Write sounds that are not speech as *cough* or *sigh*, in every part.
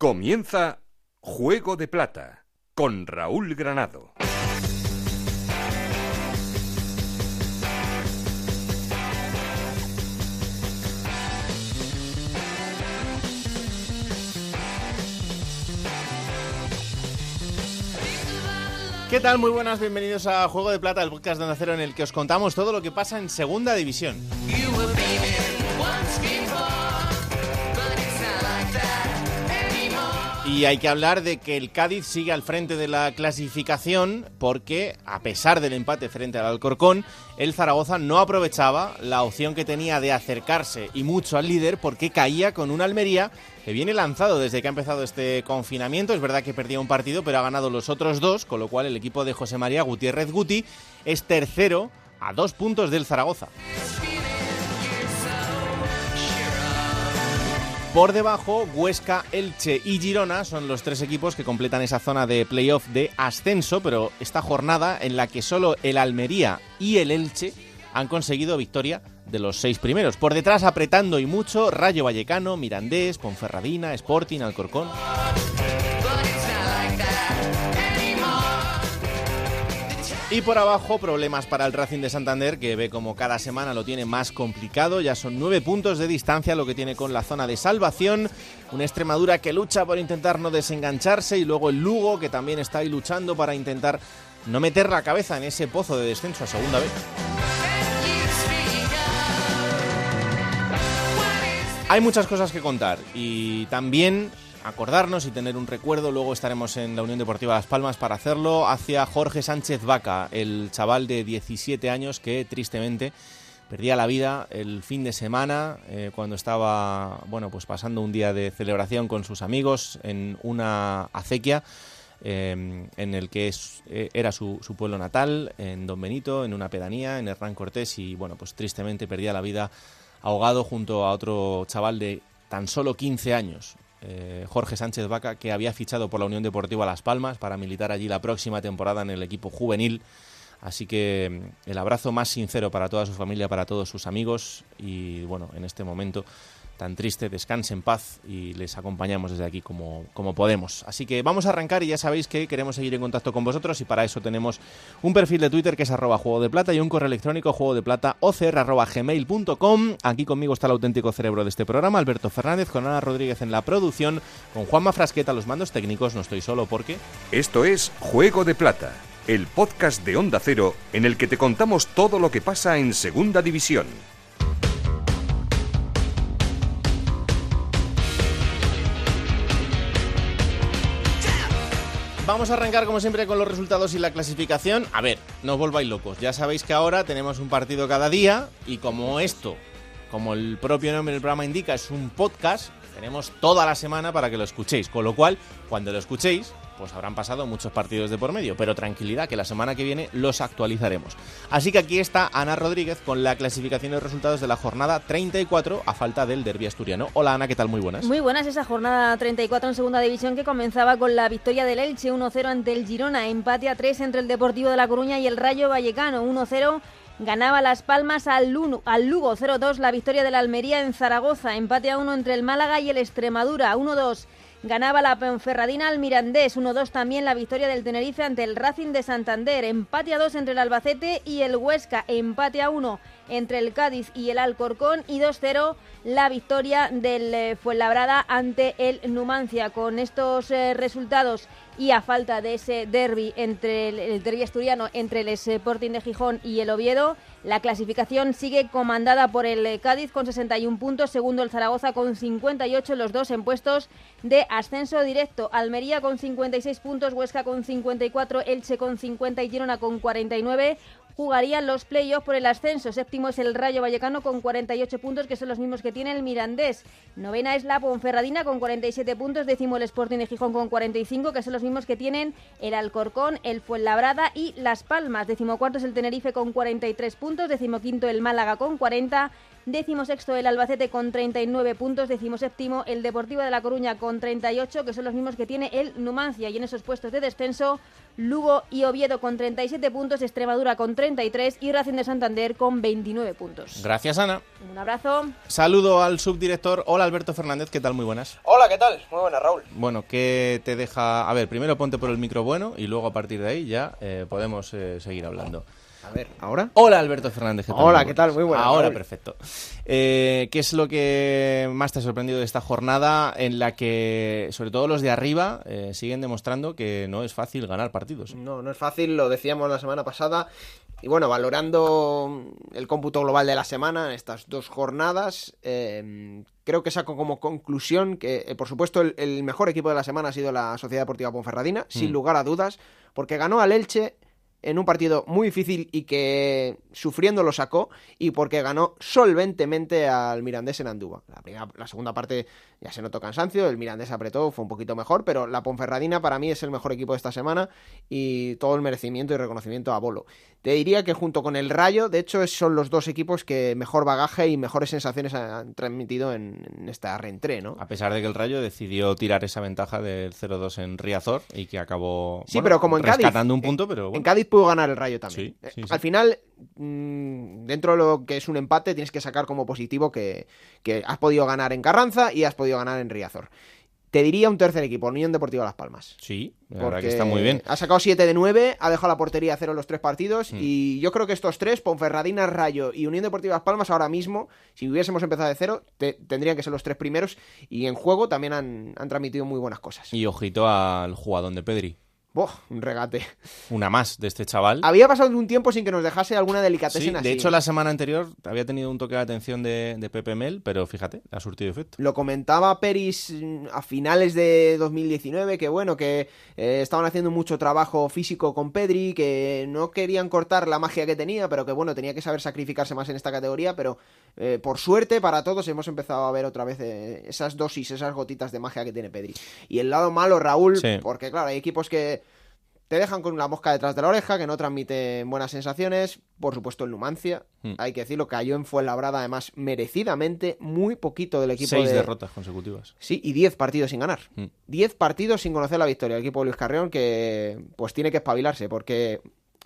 Comienza Juego de Plata con Raúl Granado. ¿Qué tal? Muy buenas, bienvenidos a Juego de Plata, el podcast de Onda Cero en el que os contamos todo lo que pasa en Segunda División. Y hay que hablar de que el Cádiz sigue al frente de la clasificación porque, a pesar del empate frente al Alcorcón, el Zaragoza no aprovechaba la opción que tenía de acercarse y mucho al líder porque caía con un Almería que viene lanzado desde que ha empezado este confinamiento. Es verdad que perdía un partido, pero ha ganado los otros dos, con lo cual el equipo de José María Gutiérrez Guti es tercero a dos puntos del Zaragoza. Por debajo, Huesca, Elche y Girona son los tres equipos que completan esa zona de playoff de ascenso, pero esta jornada en la que solo el Almería y el Elche han conseguido victoria de los seis primeros. Por detrás, apretando y mucho, Rayo Vallecano, Mirandés, Ponferradina, Sporting, Alcorcón. Y por abajo, problemas para el Racing de Santander, que ve como cada semana lo tiene más complicado. Ya son nueve puntos de distancia lo que tiene con la zona de salvación. Una Extremadura que lucha por intentar no desengancharse. Y luego el Lugo, que también está ahí luchando para intentar no meter la cabeza en ese pozo de descenso a segunda vez. Hay muchas cosas que contar y también acordarnos y tener un recuerdo. Luego estaremos en la Unión Deportiva Las Palmas para hacerlo hacia Jorge Sánchez Vaca, el chaval de 17 años que tristemente perdía la vida el fin de semana eh, cuando estaba bueno pues pasando un día de celebración con sus amigos en una acequia. Eh, en el que eh, era su, su, pueblo natal, en Don Benito, en una pedanía, en Hernán Cortés, y bueno, pues tristemente perdía la vida ahogado junto a otro chaval de tan solo 15 años, eh, Jorge Sánchez Vaca, que había fichado por la Unión Deportiva Las Palmas para militar allí la próxima temporada en el equipo juvenil. Así que mm, el abrazo más sincero para toda su familia, para todos sus amigos y bueno, en este momento tan triste, descanse en paz y les acompañamos desde aquí como, como podemos. Así que vamos a arrancar y ya sabéis que queremos seguir en contacto con vosotros y para eso tenemos un perfil de Twitter que es arroba juego de plata y un correo electrónico juego de plata arroba gmail.com. Aquí conmigo está el auténtico cerebro de este programa, Alberto Fernández, con Ana Rodríguez en la producción, con Juanma Frasqueta los mandos técnicos, no estoy solo porque... Esto es Juego de Plata, el podcast de Onda Cero en el que te contamos todo lo que pasa en Segunda División. Vamos a arrancar como siempre con los resultados y la clasificación. A ver, no os volváis locos. Ya sabéis que ahora tenemos un partido cada día y como esto, como el propio nombre del programa indica, es un podcast, tenemos toda la semana para que lo escuchéis. Con lo cual, cuando lo escuchéis, pues habrán pasado muchos partidos de por medio, pero tranquilidad que la semana que viene los actualizaremos. Así que aquí está Ana Rodríguez con la clasificación de resultados de la jornada 34 a falta del derbi asturiano. Hola Ana, ¿qué tal? Muy buenas. Muy buenas esa jornada 34 en segunda división que comenzaba con la victoria del Elche 1-0 ante el Girona, empate a 3 entre el Deportivo de La Coruña y el Rayo Vallecano 1-0 Ganaba Las Palmas al, Lugo, al Lugo 0-2 la victoria de la Almería en Zaragoza, empate a 1 entre el Málaga y el Extremadura 1-2 Ganaba la Ponferradina al Mirandés, 1-2 también la victoria del Tenerife ante el Racing de Santander, empate a 2 entre el Albacete y el Huesca, empate a 1 entre el Cádiz y el Alcorcón y 2-0 la victoria del eh, Fuenlabrada ante el Numancia. Con estos eh, resultados y a falta de ese derby entre el, el derby asturiano entre el Sporting de Gijón y el Oviedo, la clasificación sigue comandada por el Cádiz con 61 puntos, segundo el Zaragoza con 58, los dos en puestos de ascenso directo. Almería con 56 puntos, Huesca con 54, Elche con 50 y Girona con 49 jugarían los playoffs por el ascenso. Séptimo es el Rayo Vallecano con 48 puntos, que son los mismos que tiene el Mirandés. Novena es la Ponferradina con 47 puntos. Décimo el Sporting de Gijón con 45, que son los mismos que tienen el Alcorcón, el Fuenlabrada y Las Palmas. Décimo cuarto es el Tenerife con 43 puntos. Décimo quinto el Málaga con 40 Décimo sexto el Albacete con 39 puntos. Décimo séptimo el Deportivo de La Coruña con 38, que son los mismos que tiene el Numancia. Y en esos puestos de descenso, Lugo y Oviedo con 37 puntos, Extremadura con 33 y Racing de Santander con 29 puntos. Gracias, Ana. Un abrazo. Saludo al subdirector. Hola, Alberto Fernández. ¿Qué tal? Muy buenas. Hola, ¿qué tal? Muy buenas, Raúl. Bueno, ¿qué te deja...? A ver, primero ponte por el micro bueno y luego a partir de ahí ya eh, podemos eh, seguir hablando. A ver, ¿ahora? Hola, Alberto Fernández. ¿qué tal? Hola, ¿qué tal? Muy buenas, Ahora, perfecto. Eh, ¿Qué es lo que más te ha sorprendido de esta jornada en la que, sobre todo los de arriba, eh, siguen demostrando que no es fácil ganar partidos? No, no es fácil, lo decíamos la semana pasada. Y bueno, valorando el cómputo global de la semana, estas dos jornadas, eh, creo que saco como conclusión que, eh, por supuesto, el, el mejor equipo de la semana ha sido la Sociedad Deportiva Ponferradina, sin Mm. lugar a dudas, porque ganó al Elche en un partido muy difícil y que sufriendo lo sacó y porque ganó solventemente al Mirandés en Andúa. La, primera, la segunda parte ya se notó cansancio, el Mirandés apretó, fue un poquito mejor, pero la Ponferradina para mí es el mejor equipo de esta semana y todo el merecimiento y reconocimiento a Bolo. Te diría que junto con el Rayo, de hecho, son los dos equipos que mejor bagaje y mejores sensaciones han transmitido en, en esta reentré, ¿no? A pesar de que el Rayo decidió tirar esa ventaja del 0-2 en Riazor y que acabó Sí, bueno, pero como en Cádiz. rescatando un punto, pero En bueno. Cádiz pudo ganar el Rayo también. Sí, sí, Eh, sí. Al final, mm, dentro de lo que es un empate, tienes que sacar como positivo que, que has podido ganar en Carranza y has podido ganar en Riazor. Te diría un tercer equipo, Unión Deportiva Las Palmas. Sí, la verdad que Porque está muy bien. Ha sacado 7 de 9, ha dejado la portería a cero en los tres partidos. Mm. Y yo creo que estos tres, Ponferradina, Rayo y Unión Deportiva Las Palmas, ahora mismo, si hubiésemos empezado de cero, te- tendrían que ser los tres primeros. Y en juego también han, han transmitido muy buenas cosas. Y ojito al jugadón de Pedri. Un regate. Una más de este chaval. Había pasado un tiempo sin que nos dejase alguna Sí, delicatessen así. de hecho, la semana anterior había tenido un toque de atención de, de Pepe Mel, pero fíjate, ha surtido efecto. Lo comentaba Peris mm, a finales de 2019, que bueno, que eh, estaban haciendo mucho trabajo físico con Pedri, que no querían cortar la magia que tenía, pero que bueno, tenía que saber sacrificarse más en esta categoría, pero eh, por suerte para todos hemos empezado a ver otra vez eh, esas dosis, esas gotitas de magia que tiene Pedri. Y el lado malo, Raúl, Sí. porque claro, hay equipos que te dejan con la mosca detrás de la oreja, que no transmiten buenas sensaciones. Por supuesto, el Numancia, Mm. hay que decirlo, cayó en Fuenlabrada, además, merecidamente, muy poquito del equipo Seis de... derrotas consecutivas. Sí, y 10 partidos sin ganar. Mm. 10 partidos sin conocer la victoria. El equipo de Luis Carreón que pues tiene que espabilarse porque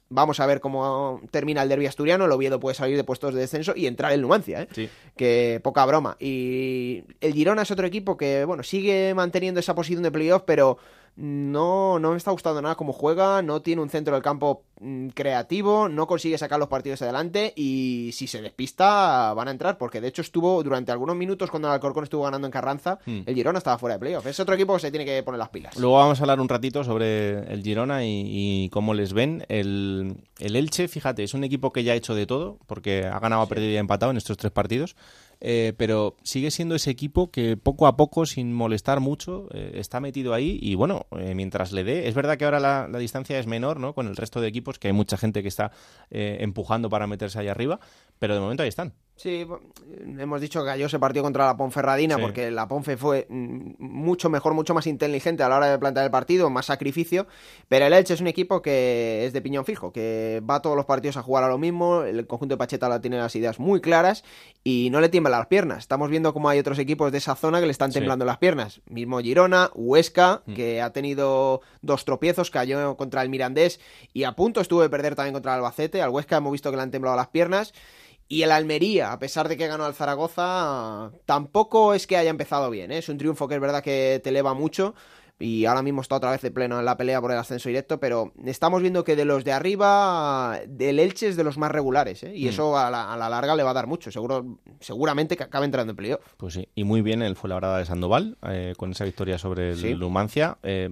vamos a ver cómo termina el derbi asturiano. El Oviedo puede salir de puestos de descenso y entrar el Numancia, ¿eh? Sí. Que poca broma. Y el Girona es otro equipo que, bueno, sigue manteniendo esa posición de playoff, pero no, no me está gustando nada cómo juega, no tiene un centro del campo mm, creativo, no consigue sacar los partidos adelante y si se despista van a entrar, porque de hecho estuvo durante algunos minutos cuando el Alcorcón estuvo ganando en Carranza, Mm. el Girona estaba fuera de playoff. Es otro equipo que se tiene que poner las pilas. Luego vamos a hablar un ratito sobre el Girona y, y cómo les ven. El, el Elche, fíjate, es un equipo que ya ha hecho de todo, porque ha ganado, ha perdido y ha empatado en estos tres partidos. Eh, pero sigue siendo ese equipo que poco a poco, sin molestar mucho, eh, está metido ahí y bueno, eh, mientras le dé, es verdad que ahora la, la distancia es menor, ¿no? Con el resto de equipos, que hay mucha gente que está eh, empujando para meterse ahí arriba, pero de momento ahí están. Sí, bo- hemos dicho que cayó ese partido contra la Ponferradina Sí. porque la Ponfe fue mm, mucho mejor, mucho más inteligente a la hora de plantear el partido, más sacrificio, pero el Elche es un equipo que es de piñón fijo, que va todos los partidos a jugar a lo mismo, el conjunto de Pacheta la tiene las ideas muy claras y no le tiemblan las piernas. Estamos viendo cómo hay otros equipos de esa zona que le están Sí. temblando las piernas, mismo Girona, Huesca, Mm. que ha tenido dos tropiezos, cayó contra el Mirandés y a punto estuvo de perder también contra el Albacete, al Huesca hemos visto que le han temblado las piernas. Y el Almería, a pesar de que ganó al Zaragoza, tampoco es que haya empezado bien. ¿eh? Es un triunfo que es verdad que te eleva mucho. Y ahora mismo está otra vez de pleno en la pelea por el ascenso directo. Pero estamos viendo que de los de arriba, del Elche es de los más regulares. ¿eh? Y Mm. eso a la, a la larga le va a dar mucho. Seguro, seguramente que acabe entrando en playoff. Pues sí, y muy bien el Fuenlabrada de Sandoval, eh, con esa victoria sobre el Sí. Numancia. Eh,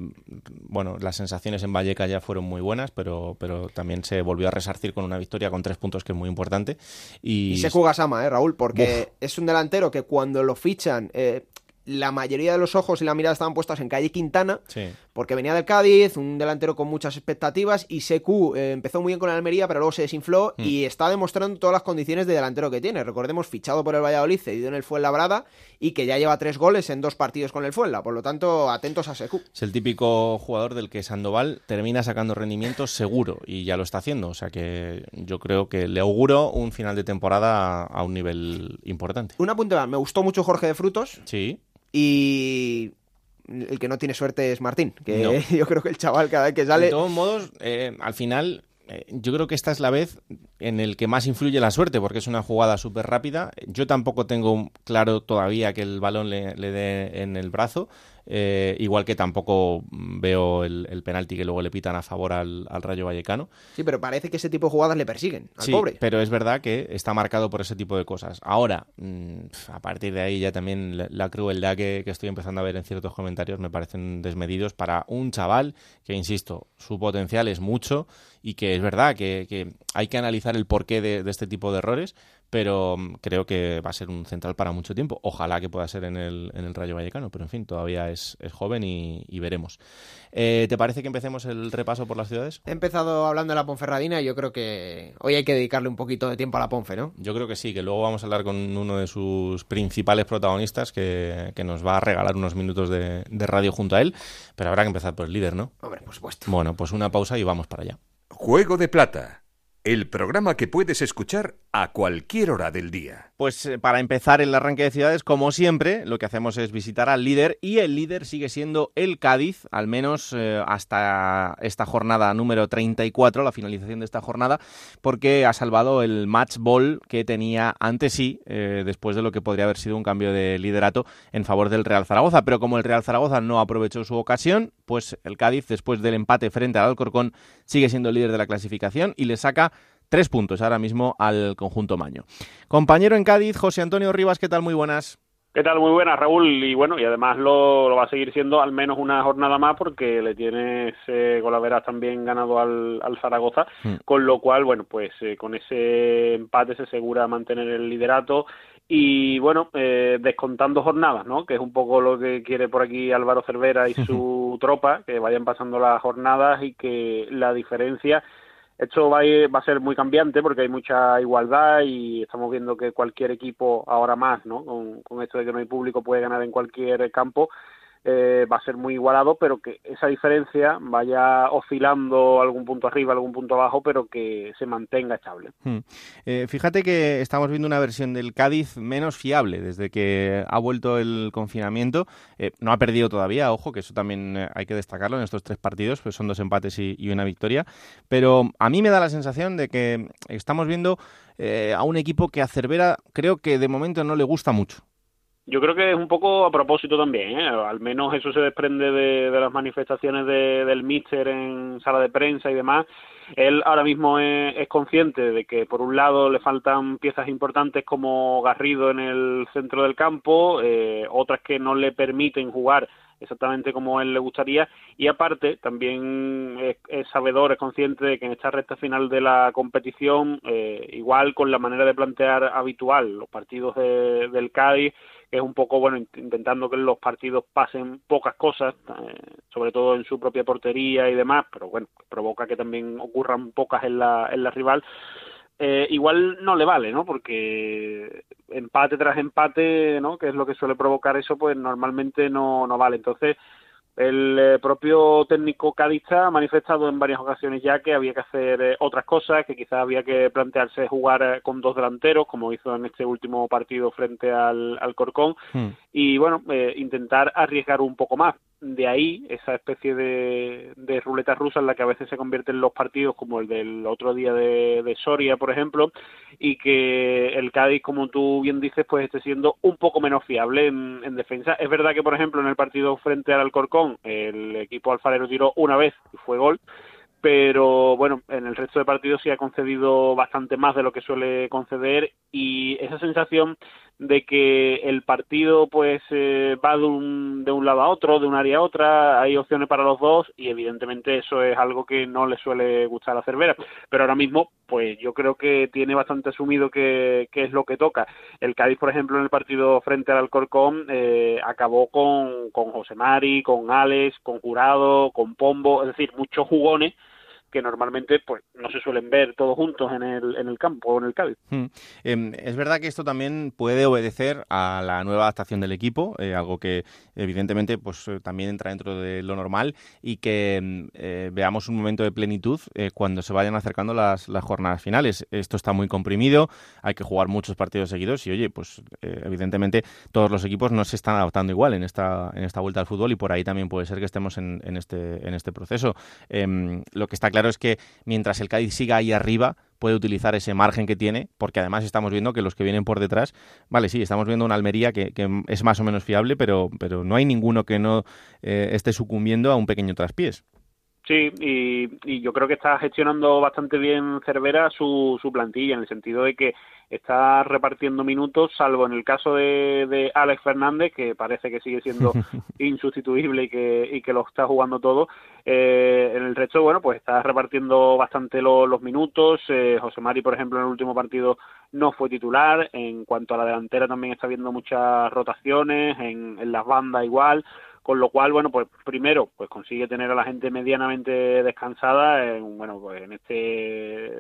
bueno, las sensaciones en Valleca ya fueron muy buenas, pero, pero también se volvió a resarcir con una victoria con tres puntos, que es muy importante. Y, Y se Sama, ¿eh, Raúl? Porque es un delantero que cuando lo fichan, eh, la mayoría de los ojos y la mirada estaban puestas en Calle Quintana. Sí. porque venía del Cádiz, un delantero con muchas expectativas y Secu eh, empezó muy bien con el Almería, pero luego se desinfló Mm. y está demostrando todas las condiciones de delantero que tiene. Recordemos, fichado por el Valladolid, cedido en el Fuenlabrada y que ya lleva tres goles en dos partidos con el Fuenla. Por lo tanto, atentos a Secu. Es el típico jugador del que Sandoval termina sacando rendimiento seguro y ya lo está haciendo. O sea que yo creo que le auguro un final de temporada a, un nivel importante. Un apunte más, me gustó mucho Jorge de Frutos Sí, y el que no tiene suerte es Martín, que No. *laughs* yo creo que el chaval cada vez que De sale... todos modos, eh, al final, eh, yo creo que esta es la vez en el que más influye la suerte, porque es una jugada súper rápida. Yo tampoco tengo claro todavía que el balón le, le dé en el brazo, eh, igual que tampoco veo el, el penalti que luego le pitan a favor al, al Rayo Vallecano. Sí, pero parece que ese tipo de jugadas le persiguen al Sí, pobre. pero es verdad que está marcado por ese tipo de cosas. Ahora, mm, a partir de ahí ya también la, la crueldad que, que estoy empezando a ver en ciertos comentarios me parecen desmedidos para un chaval que, insisto, su potencial es mucho y que es verdad que, que hay que analizar el porqué de, de este tipo de errores, pero mm, creo que va a ser un central para mucho tiempo. Ojalá que pueda ser en el, en el Rayo Vallecano, pero en fin, todavía es, es joven y, y veremos. Eh, ¿Te parece que empecemos el repaso por las ciudades? He empezado hablando de la Ponferradina y yo creo que hoy hay que dedicarle un poquito de tiempo a la Ponfe, ¿no? Yo creo que sí, que luego vamos a hablar con uno de sus principales protagonistas que, que nos va a regalar unos minutos de, de radio junto a él, pero habrá que empezar por el líder, ¿no? Hombre, por supuesto. Bueno, pues una pausa y vamos para allá. Juego de Plata, el programa que puedes escuchar a cualquier hora del día. Pues eh, para empezar el arranque de ciudades, como siempre, lo que hacemos es visitar al líder y el líder sigue siendo el Cádiz, al menos eh, hasta esta jornada número 34, la finalización de esta jornada, porque ha salvado el match ball que tenía ante sí, eh, después de lo que podría haber sido un cambio de liderato en favor del Real Zaragoza. Pero como el Real Zaragoza no aprovechó su ocasión, pues el Cádiz, después del empate frente al Alcorcón, sigue siendo el líder de la clasificación y le saca tres puntos ahora mismo al conjunto Maño. Compañero en Cádiz, José Antonio Rivas, ¿qué tal? Muy buenas. ¿Qué tal? Muy buenas, Raúl. Y bueno, y además lo, lo va a seguir siendo al menos una jornada más porque le tienes eh, Golaveras también ganado al, al Zaragoza, Mm. con lo cual, bueno, pues eh, con ese empate se asegura mantener el liderato y bueno, eh, descontando jornadas, ¿no? Que es un poco lo que quiere por aquí Álvaro Cervera y *laughs* su tropa, que vayan pasando las jornadas y que la diferencia esto va a, ir- va a ser muy cambiante porque hay mucha igualdad y estamos viendo que cualquier equipo ahora más, ¿no? Con, con esto de que no hay público puede ganar en cualquier campo. Eh, va a ser muy igualado, pero que esa diferencia vaya oscilando algún punto arriba, algún punto abajo, pero que se mantenga estable. Hmm. Eh, fíjate que estamos viendo una versión del Cádiz menos fiable desde que ha vuelto el confinamiento. Eh, no ha perdido todavía, ojo, que eso también eh, hay que destacarlo en estos tres partidos, pues son dos empates y, una victoria. Pero a mí me da la sensación de que estamos viendo a un equipo que a Cervera creo que de momento no le gusta mucho. Yo creo que es un poco a propósito también, ¿eh? al menos eso se desprende de, de las manifestaciones de- del míster en sala de prensa y demás. Él ahora mismo es, es consciente de que por un lado le faltan piezas importantes como Garrido en el centro del campo, eh, otras que no le permiten jugar exactamente como él le gustaría y aparte también es, sabedor, es consciente de que en esta recta final de la competición, eh, igual con la manera de plantear habitual los partidos de- del Cádiz, es un poco, bueno, int- intentando que los partidos pasen pocas cosas, eh, sobre todo en su propia portería y demás, pero bueno, provoca que también ocurran pocas en la, en la rival. Eh, igual no le vale, ¿no? Porque empate tras empate, ¿no? Que es lo que suele provocar eso, pues normalmente no, no vale. Entonces, el eh, propio técnico cadista ha manifestado en varias ocasiones ya que había que hacer eh, otras cosas, que quizás había que plantearse jugar eh, con dos delanteros, como hizo en este último partido frente al, al Corcón, Hmm. Y bueno, eh, intentar arriesgar un poco más. De ahí esa especie de, de ruleta rusa en la que a veces se convierten los partidos, como el del otro día de, Soria, por ejemplo, y que el Cádiz, como tú bien dices, pues esté siendo un poco menos fiable en, en defensa. Es verdad que, por ejemplo, en el partido frente al Alcorcón, el equipo alfarero tiró una vez y fue gol, pero bueno, en el resto de partidos sí ha concedido bastante más de lo que suele conceder y esa sensación de que el partido pues eh, va de un, de un lado a otro, de un área a otra, hay opciones para los dos y evidentemente eso es algo que no le suele gustar a Cervera, pero ahora mismo pues yo creo que tiene bastante asumido que, es lo que toca. El Cádiz, por ejemplo, en el partido frente al Alcorcón eh, acabó con, con José Mari, con Alex, con Jurado, con Pombo, es decir, muchos jugones que normalmente pues no se suelen ver todos juntos en el, en el campo o en el Cádiz. Hmm. Em, es verdad que esto también puede obedecer a la nueva adaptación del equipo, eh, algo que evidentemente pues eh, también entra dentro de lo normal y que em, eh, veamos un momento de plenitud cuando se vayan acercando las, las, jornadas finales. Esto está muy comprimido, hay que jugar muchos partidos seguidos y oye, pues evidentemente todos los equipos no se están adaptando igual en esta, en esta vuelta al fútbol y por ahí también puede ser que estemos en, en este, en este proceso. Em, lo que está claro claro es que mientras el Cádiz siga ahí arriba, puede utilizar ese margen que tiene, porque además estamos viendo que los que vienen por detrás, vale, sí, estamos viendo una Almería que, es más o menos fiable, pero, pero no hay ninguno que no eh, esté sucumbiendo a un pequeño traspiés. Sí, y, yo creo que está gestionando bastante bien Cervera su, su plantilla, en el sentido de que está repartiendo minutos, salvo en el caso de, de Alex Fernández, que parece que sigue siendo *laughs* insustituible y que, y que lo está jugando todo. Eh, en el resto, bueno, pues está repartiendo bastante los minutos. Eh, José Mari, por ejemplo, en el último partido no fue titular. En cuanto a la delantera, también está viendo muchas rotaciones, en, en las bandas igual con lo cual bueno pues primero pues consigue tener a la gente medianamente descansada en, bueno pues en este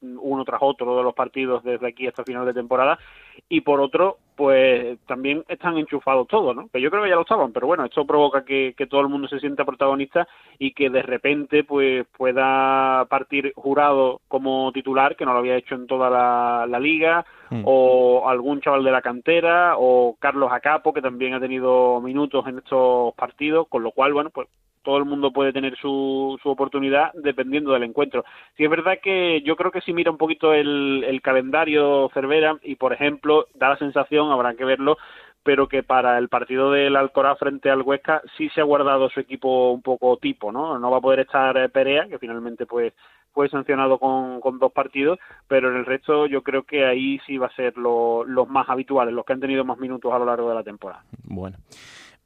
uno tras otro de los partidos desde aquí hasta final de temporada. Y por otro pues también están enchufados todos, ¿no? Que yo creo que ya lo estaban, pero bueno, esto provoca que, todo el mundo se sienta protagonista y que de repente pues pueda partir jurado como titular, que no lo había hecho en toda la, liga, hmm. o algún chaval de la cantera, o Carlos Acapo, que también ha tenido minutos en estos partidos, con lo cual, bueno, pues todo el mundo puede tener su, su oportunidad dependiendo del encuentro. Si es verdad que yo creo que si mira un poquito el, calendario Cervera y, por ejemplo, da la sensación, habrá que verlo, pero que para el partido del Alcoraz frente al Huesca sí se ha guardado su equipo un poco tipo, ¿no? No va a poder estar eh, Perea, que finalmente pues fue sancionado con dos partidos, pero en el resto yo creo que ahí sí va a ser los más habituales, los que han tenido más minutos a lo largo de la temporada. Bueno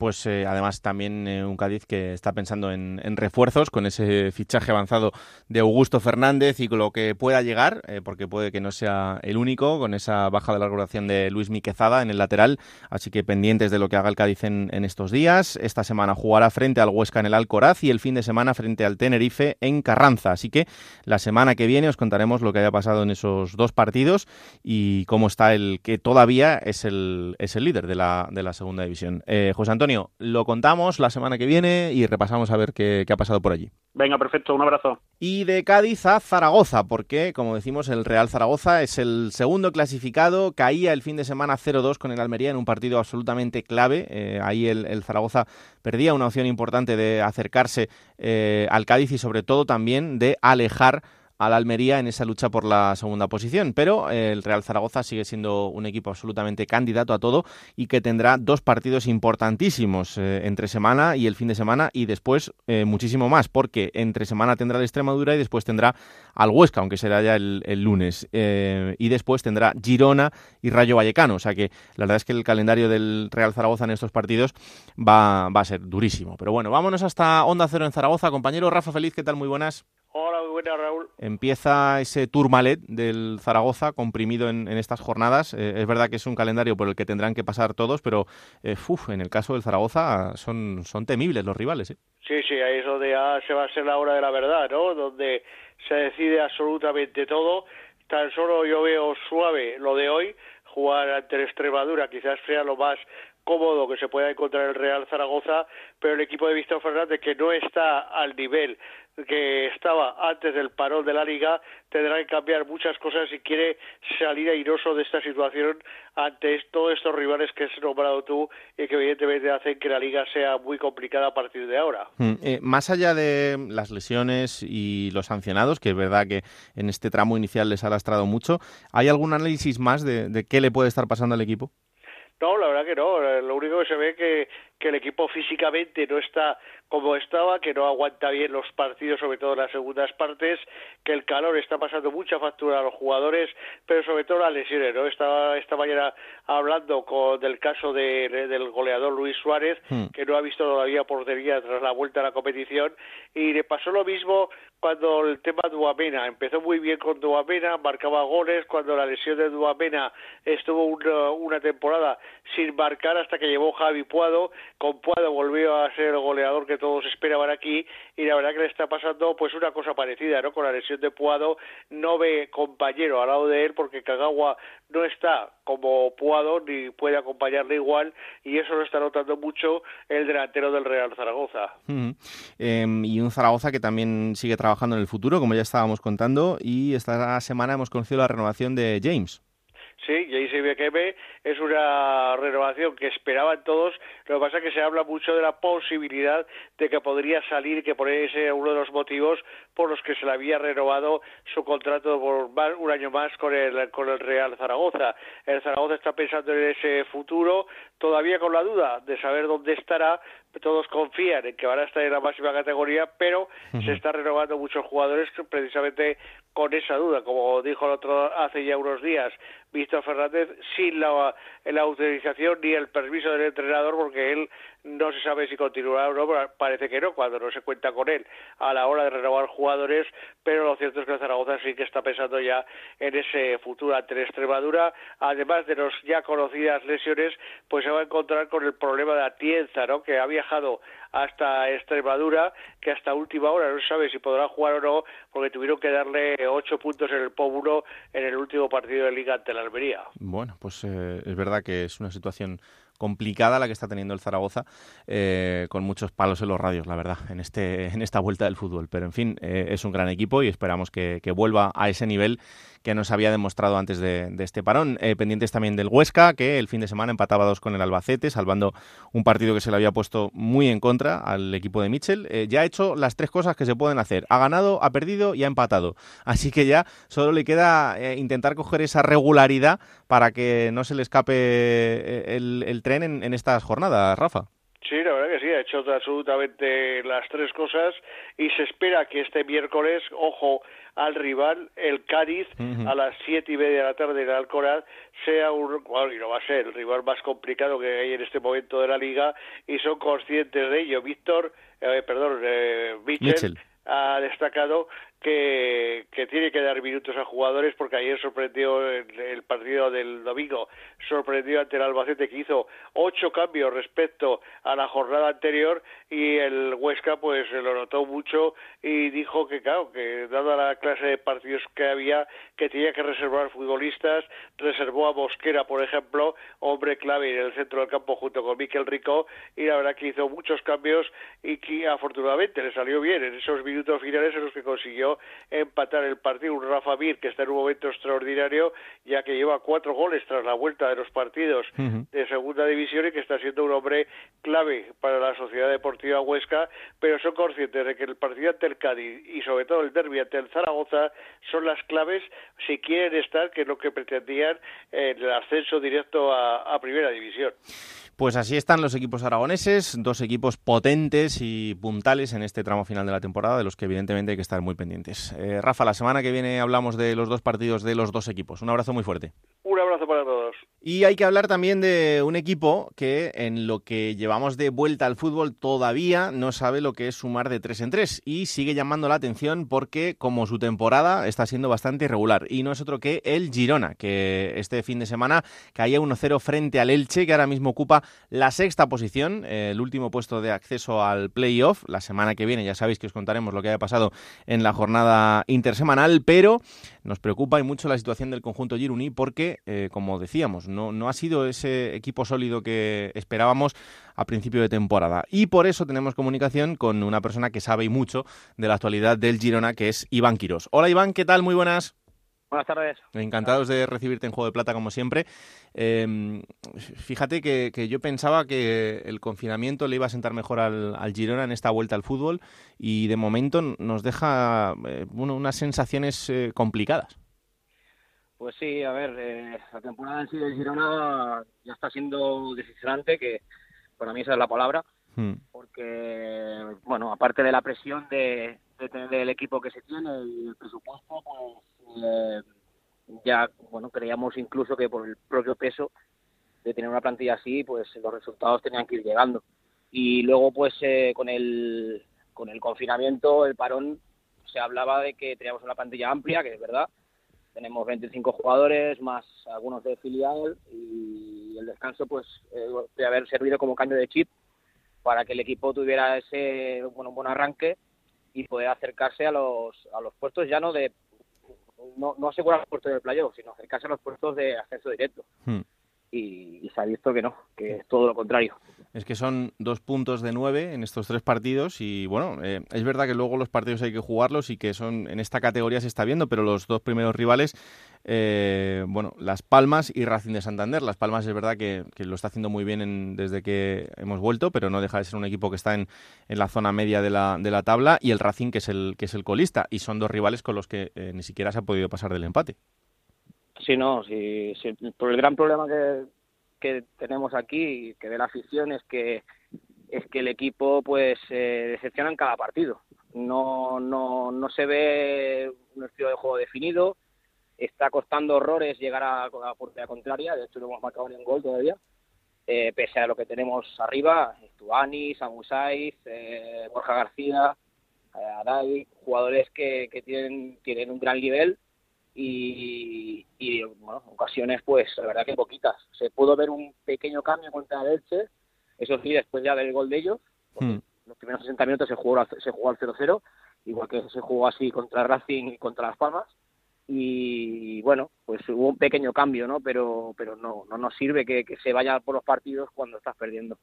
pues eh, además también eh, un Cádiz que está pensando en, refuerzos con ese fichaje avanzado de Augusto Fernández y con lo que pueda llegar, eh, porque puede que no sea el único, con esa baja de la de Luis Miquezada en el lateral, así que pendientes de lo que haga el Cádiz en, estos días. Esta semana jugará frente al Huesca en el Alcoraz y el fin de semana frente al Tenerife en Carranza, así que la semana que viene os contaremos lo que haya pasado en esos dos partidos y cómo está el que todavía es el, es el líder de la, de la segunda división. José Antonio, lo contamos la semana que viene y repasamos a ver qué, ha pasado por allí. Venga, perfecto, un abrazo. Y de Cádiz a Zaragoza, porque, como decimos, el Real Zaragoza es el segundo clasificado, caía el fin de semana 0-2 con el Almería en un partido absolutamente clave. Eh, ahí el, Zaragoza perdía una opción importante de acercarse eh, al Cádiz y sobre todo también de alejar al Almería en esa lucha por la segunda posición. Pero eh, el Real Zaragoza sigue siendo un equipo absolutamente candidato a todo y que tendrá dos partidos importantísimos eh, entre semana y el fin de semana y después eh, muchísimo más, porque entre semana tendrá la Extremadura y después tendrá al Huesca, aunque será ya el, lunes. y después tendrá Girona y Rayo Vallecano. O sea que la verdad es que el calendario del Real Zaragoza en estos partidos va, va a ser durísimo. Pero bueno, vámonos hasta Onda Cero en Zaragoza. Compañero Rafa Feliz, ¿qué tal? Muy buenas. Hola, muy buenas, Raúl. Empieza ese Tourmalet del Zaragoza comprimido en, estas jornadas. Eh, es verdad que es un calendario por el que tendrán que pasar todos, pero eh, en el caso del Zaragoza son, son temibles los rivales. ¿eh? Sí, sí, ahí es donde ya se va a ser la hora de la verdad, ¿no? Donde se decide absolutamente todo. Tan solo yo veo suave lo de hoy, jugar ante el Extremadura, quizás sea lo más cómodo que se pueda encontrar el Real Zaragoza, pero el equipo de Víctor Fernández que no está al nivel que estaba antes del parón de la liga tendrá que cambiar muchas cosas si quiere salir airoso de esta situación ante todos estos rivales que has nombrado tú y que evidentemente hacen que la liga sea muy complicada a partir de ahora. Mm, eh, más allá de las lesiones y los sancionados, que es verdad que en este tramo inicial les ha lastrado mucho, ¿hay algún análisis más de, de qué le puede estar pasando al equipo? No, la verdad que no. Lo único que se ve que que el equipo físicamente no está como estaba, que no aguanta bien los partidos, sobre todo en las segundas partes, que el calor está pasando mucha factura a los jugadores, pero sobre todo las lesiones, ¿no? Estaba esta mañana hablando con, del caso de, del goleador Luis Suárez, hmm. que no ha visto todavía portería tras la vuelta a la competición, y le pasó lo mismo cuando el tema Duamena, empezó muy bien con Duamena, marcaba goles, cuando la lesión de Duamena estuvo una, una temporada sin marcar hasta que llevó Javi Puado, con Puado volvió a ser el goleador que todos esperaban aquí y la verdad que le está pasando pues una cosa parecida, ¿no? Con la lesión de Puado no ve compañero al lado de él porque Kagawa no está como Puado ni puede acompañarle igual y eso lo está notando mucho el delantero del Real Zaragoza. Em, y un Zaragoza que también sigue trabajando en el futuro, como ya estábamos contando, y esta semana hemos conocido la renovación de James. Sí, JCBKM es una renovación que esperaban todos. Lo que pasa es que se habla mucho de la posibilidad de que podría salir, que por ese uno de los motivos por los que se le había renovado su contrato por un año más con el, con el Real Zaragoza. El Zaragoza está pensando en ese futuro, todavía con la duda de saber dónde estará, todos confían en que van a estar en la máxima categoría, pero se está renovando muchos jugadores precisamente con esa duda, como dijo el otro hace ya unos días Víctor Fernández, sin la, la autorización ni el permiso del entrenador, porque él no se sabe si continuará o no, parece que no, cuando no se cuenta con él a la hora de renovar jugadores, pero lo cierto es que Zaragoza sí que está pensando ya en ese futuro ante Extremadura, además de las ya conocidas lesiones, pues se va a encontrar con el problema de Atienza, ¿no? que ha viajado hasta Extremadura, que hasta última hora no se sabe si podrá jugar o no, porque tuvieron que darle ocho puntos en el Pómulo en el último partido de Liga ante la Almería. Bueno, pues eh, es verdad que es una situación complicada la que está teniendo el Zaragoza, eh, con muchos palos en los radios, la verdad, en, este, *laughs* en esta vuelta del fútbol. Pero en fin, eh, es un gran equipo y esperamos que, vuelva a ese nivel que nos había demostrado antes de, este parón. Eh, pendientes también del Huesca, que el fin de semana empataba dos con el Albacete, salvando un partido que se le había puesto muy en contra al equipo de Mitchell. ya ha hecho las tres cosas que se pueden hacer. Ha ganado, ha perdido y ha empatado. Así que ya solo le queda intentar coger esa regularidad para que no se le escape el, el en, estas jornadas, Rafa. Sí, la verdad que sí, ha hecho absolutamente las tres cosas y se espera que este miércoles, ojo al rival, el Cádiz, a las siete y media de la tarde en Alcoraz, sea un, bueno, y no va a ser el rival más complicado que hay en este momento de la liga y son conscientes de ello. Víctor, eh, perdón, eh, Mitchell ha destacado que, que, tiene que dar minutos a jugadores porque ayer sorprendió el, partido del domingo, sorprendió ante el Albacete que hizo ocho cambios respecto a la jornada anterior y el Huesca pues lo notó mucho y dijo que claro, que dada la clase de partidos que había, que tenía que reservar futbolistas, reservó a Mosquera por ejemplo, hombre clave en el centro del campo junto con Miquel Rico y la verdad que hizo muchos cambios y que afortunadamente le salió bien en esos minutos finales en los que consiguió empatar el partido. Un Rafa Mir que está en un momento extraordinario, ya que lleva cuatro goles tras la vuelta de los partidos de segunda división y que está siendo un hombre clave para la Sociedad Deportiva Huesca, pero son conscientes de que el partido ante el Cádiz y sobre todo el derbi ante el Zaragoza son las claves si quieren estar, que es lo que pretendían, en el ascenso directo a Primera División. Pues así están los equipos aragoneses, dos equipos potentes y puntales en este tramo final de la temporada, de los que evidentemente hay que estar muy pendientes. Eh, Rafa, la semana que viene hablamos de los dos partidos de los dos equipos. Un abrazo muy fuerte. Un abrazo para todos. Y hay que hablar también de un equipo que en lo que llevamos de vuelta al fútbol todavía no sabe lo que es sumar de tres en tres y sigue llamando la atención porque como su temporada está siendo bastante irregular y no es otro que el Girona, que este fin de semana caía 1-0 frente al Elche, que ahora mismo ocupa la sexta posición, el último puesto de acceso al playoff. La semana que viene ya sabéis que os contaremos lo que haya pasado en la jornada intersemanal, pero nos preocupa y mucho la situación del conjunto Giruni porque, eh, como decíamos, no, no ha sido ese equipo sólido que esperábamos a principio de temporada. Y por eso tenemos comunicación con una persona que sabe y mucho de la actualidad del Girona, que es Iván Quirós. Hola Iván, ¿qué tal? Muy buenas. Buenas tardes. Encantados de recibirte en Juego de Plata, como siempre. Em, fíjate que, yo pensaba que el confinamiento le iba a sentar mejor al, Girona en esta vuelta al fútbol y de momento nos deja eh, unas sensaciones eh, complicadas. Pues sí, a ver, eh, la temporada en sí del Girona ya está siendo decepcionante, que para mí esa es la palabra, Hmm. porque, bueno, aparte de la presión de, de tener el equipo que se tiene y el presupuesto, pues eh, ya, bueno, creíamos incluso que por el propio peso de tener una plantilla así, pues los resultados tenían que ir llegando. Y luego, pues eh, con el con el confinamiento, el parón, se hablaba de que teníamos una plantilla amplia, que es verdad. Tenemos 25 jugadores, más algunos de filial, y el descanso, pues, eh, haber servido como cambio de chip para que el equipo tuviera ese bueno, un buen arranque y poder acercarse a los, a los puestos ya no de no, no asegurar los puestos de playoff, sino acercarse a los puestos de ascenso directo. Hmm. Y, se ha visto que no, que es todo lo contrario. Es que son dos puntos de nueve en estos tres partidos y bueno, eh, es verdad que luego los partidos hay que jugarlos y que son en esta categoría se está viendo, pero los dos primeros rivales, eh, bueno, Las Palmas y Racing de Santander. Las Palmas es verdad que, que lo está haciendo muy bien en- desde que hemos vuelto, pero no deja de ser un equipo que está en, en la zona media de la, de la tabla y el Racing que es el, que es el colista y son dos rivales con los que eh, ni siquiera se ha podido pasar del empate. Sí, no, sí, sí, por el gran problema que, tenemos aquí, que de la afición, es que es que el equipo pues decepciona en cada partido. No, no, no se ve un estilo de juego definido. Está costando horrores llegar a, a la portería contraria. De hecho, no hemos marcado ni un gol todavía. Eh, pese a lo que tenemos arriba, Stuani, Samu Saiz, eh, Borja García, eh, Adai, jugadores que, que tienen, tienen un gran nivel y, y, bueno, ocasiones pues la verdad que poquitas. Se pudo ver un pequeño cambio contra el Elche, eso sí, después ya del gol de ellos, Hmm. los primeros 60 minutos se jugó, al- se jugó al 0-0, igual que se jugó así contra Racing y contra Las Palmas. Y bueno, pues hubo un pequeño cambio, ¿no? Pero, pero no, no nos sirve que, que se vaya por los partidos cuando estás perdiendo.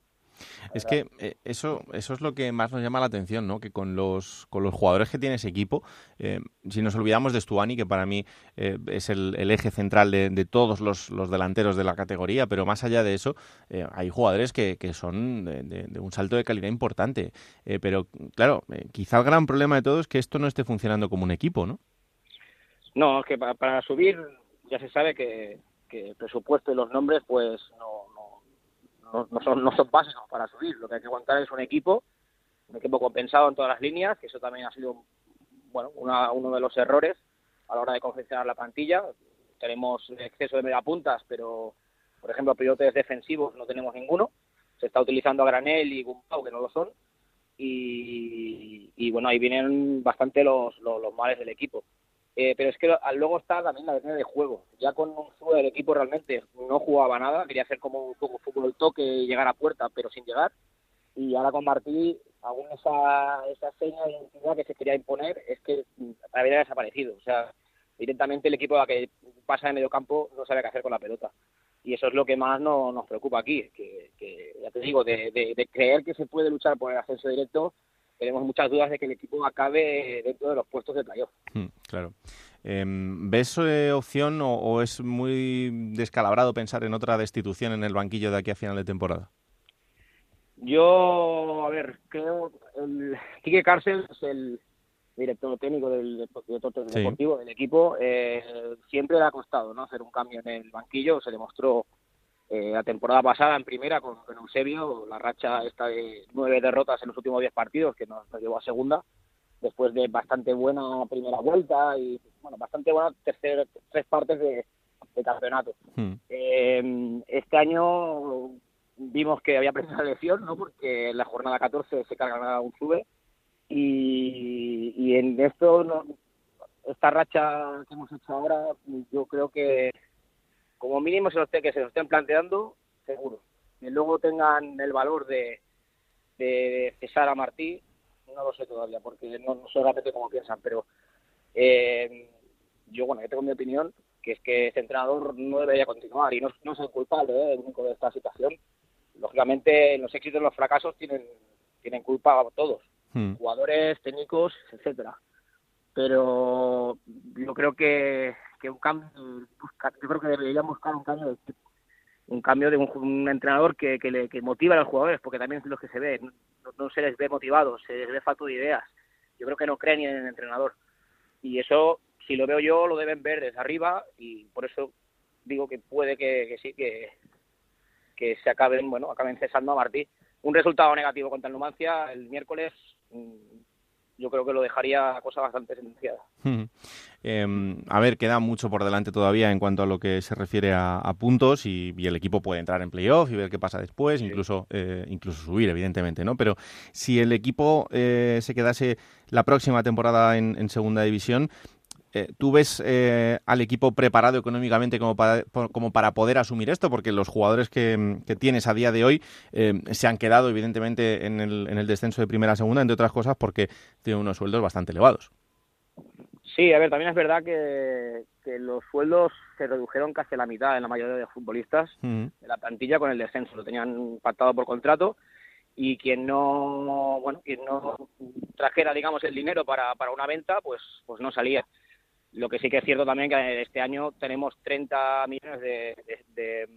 Es que eh, eso, eso es lo que más nos llama la atención, ¿no? Que con los, con los jugadores que tiene ese equipo, eh, si nos olvidamos de Stuani, que para mí eh, es el, eje central de, todos los, los delanteros de la categoría, pero más allá de eso, eh, hay jugadores que, que son de, un salto de calidad importante. Eh, pero claro, quizá el gran problema de todo es que esto no esté funcionando como un equipo, ¿no? No, es que pa- para, subir ya se sabe que, que el presupuesto y los nombres pues no, no, no, son, no son básicos para subir. Lo que hay que aguantar es un equipo, un equipo compensado en todas las líneas, que eso también ha sido bueno una- uno de los errores a la hora de confeccionar la plantilla. Tenemos exceso de megapuntas, pero por ejemplo pilotes defensivos no tenemos ninguno. Se está utilizando a Granel y Gumbau, que no lo son. Y, y, bueno, ahí vienen bastante los, los males del equipo. Eh, pero es que luego está también la línea de juego. Ya con un sube el equipo realmente no jugaba nada, quería hacer como un poco fútbol toque llegar a puerta, pero sin llegar. Y ahora con Martí, aún esa, esa seña de identidad que se quería imponer es que mm, había desaparecido. O sea, directamente el equipo a que pasa de medio campo no sabe qué hacer con la pelota. Y eso es lo que más no- nos preocupa aquí, que, ya te digo, de creer que se puede luchar por el ascenso directo, tenemos muchas dudas de que el equipo acabe dentro de los puestos de playoff. Mm, claro. Em, ¿Ves eh, opción o, o es muy descalabrado pensar en otra destitución en el banquillo de aquí a final de temporada? Yo, a ver, creo el Quique Cárcel es el director técnico del director Sí. deportivo del equipo. eh, siempre le ha costado no hacer un cambio en el banquillo. Se demostró eh, la temporada pasada en primera con, con Eusebio, la racha esta de nueve derrotas en los últimos diez partidos que nos, nos llevó a segunda después de bastante buena primera vuelta y bueno bastante buena tercer, tres partes de, de campeonato. Mm. Eh, este año vimos que había aprendido la lección, ¿no? Porque en la jornada 14 se carga un sube y, y en esto, no- esta racha que hemos hecho ahora, yo creo que como mínimo se los que se lo estén planteando, seguro. Que luego tengan el valor de, de cesar a Martí, no lo sé todavía, porque no, no sé realmente cómo piensan, pero eh, yo, bueno, yo tengo mi opinión, que es que este entrenador no debería continuar y no, no es el culpable ¿eh? el único de esta situación. Lógicamente, los éxitos y los fracasos tienen, tienen culpa todos, Mm. jugadores, técnicos, etcétera. Pero yo creo que, que un cambio, busca- yo creo que deberíamos buscar un cambio de un cambio de un, entrenador que, que, le, que motiva a los jugadores, porque también es lo que se ve, no, se les ve motivados, se les ve falto de ideas. Yo creo que no creen en el entrenador. Y eso, si lo veo yo, lo deben ver desde arriba y por eso digo que puede que, que sí, que, que se acaben, bueno, acaben cesando a Martí. un resultado negativo contra el Numancia el miércoles mm, yo creo que lo dejaría cosa bastante sentenciada. Em, a ver, queda mucho por delante todavía en cuanto a lo que se refiere a, puntos y, el equipo puede entrar en playoff y ver qué pasa después, incluso, eh, incluso subir, evidentemente, ¿no? Pero si el equipo eh, se quedase la próxima temporada en segunda división, eh, ¿Tú ves eh, al equipo preparado económicamente como para, como para poder asumir esto? Porque los jugadores que, tienes a día de hoy eh, se han quedado, evidentemente, en el, en el descenso de primera a segunda, entre otras cosas, porque tienen unos sueldos bastante elevados. Sí, a ver, también es verdad que, los sueldos se redujeron casi a la mitad en la mayoría de futbolistas de la plantilla con el descenso. Lo tenían pactado por contrato y quien no, bueno, quien no trajera, digamos, el dinero para, para una venta, pues, pues no salía. Lo que sí que es cierto también que este año tenemos 30 millones de, de,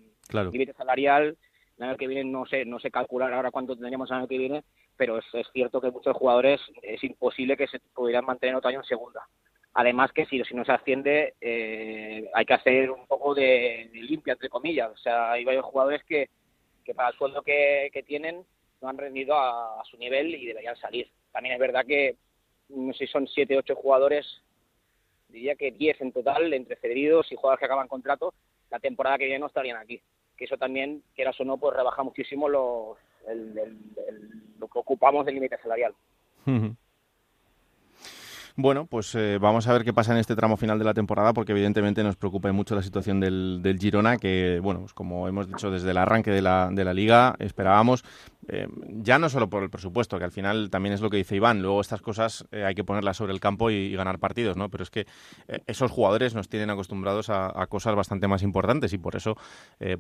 límite salarial. El año que viene no sé, no sé calcular ahora cuánto tendríamos el año que viene, pero es, cierto que muchos jugadores es imposible que se pudieran mantener otro año en segunda. Además que si, si no se asciende eh, hay que hacer un poco de, limpia, entre comillas. O sea, hay varios jugadores que, que para el sueldo que, que tienen no han rendido a, a, su nivel y deberían salir. También es verdad que no sé si son 7 8 jugadores diría que 10 en total, entre cedidos y jugadores que acaban contrato, la temporada que viene no estarían aquí. Que eso también, quieras o no, pues rebaja muchísimo los, lo que ocupamos del límite salarial. Bueno, pues eh, vamos a ver qué pasa en este tramo final de la temporada, porque evidentemente nos preocupa mucho la situación del, del Girona, que, bueno, pues como hemos dicho desde el arranque de la, de la liga, esperábamos eh, ya no solo por el presupuesto, que al final también es lo que dice Iván, luego estas cosas eh, hay que ponerlas sobre el campo y, ganar partidos, ¿no? Pero es que eh, esos jugadores nos tienen acostumbrados a, cosas bastante más importantes y por eso,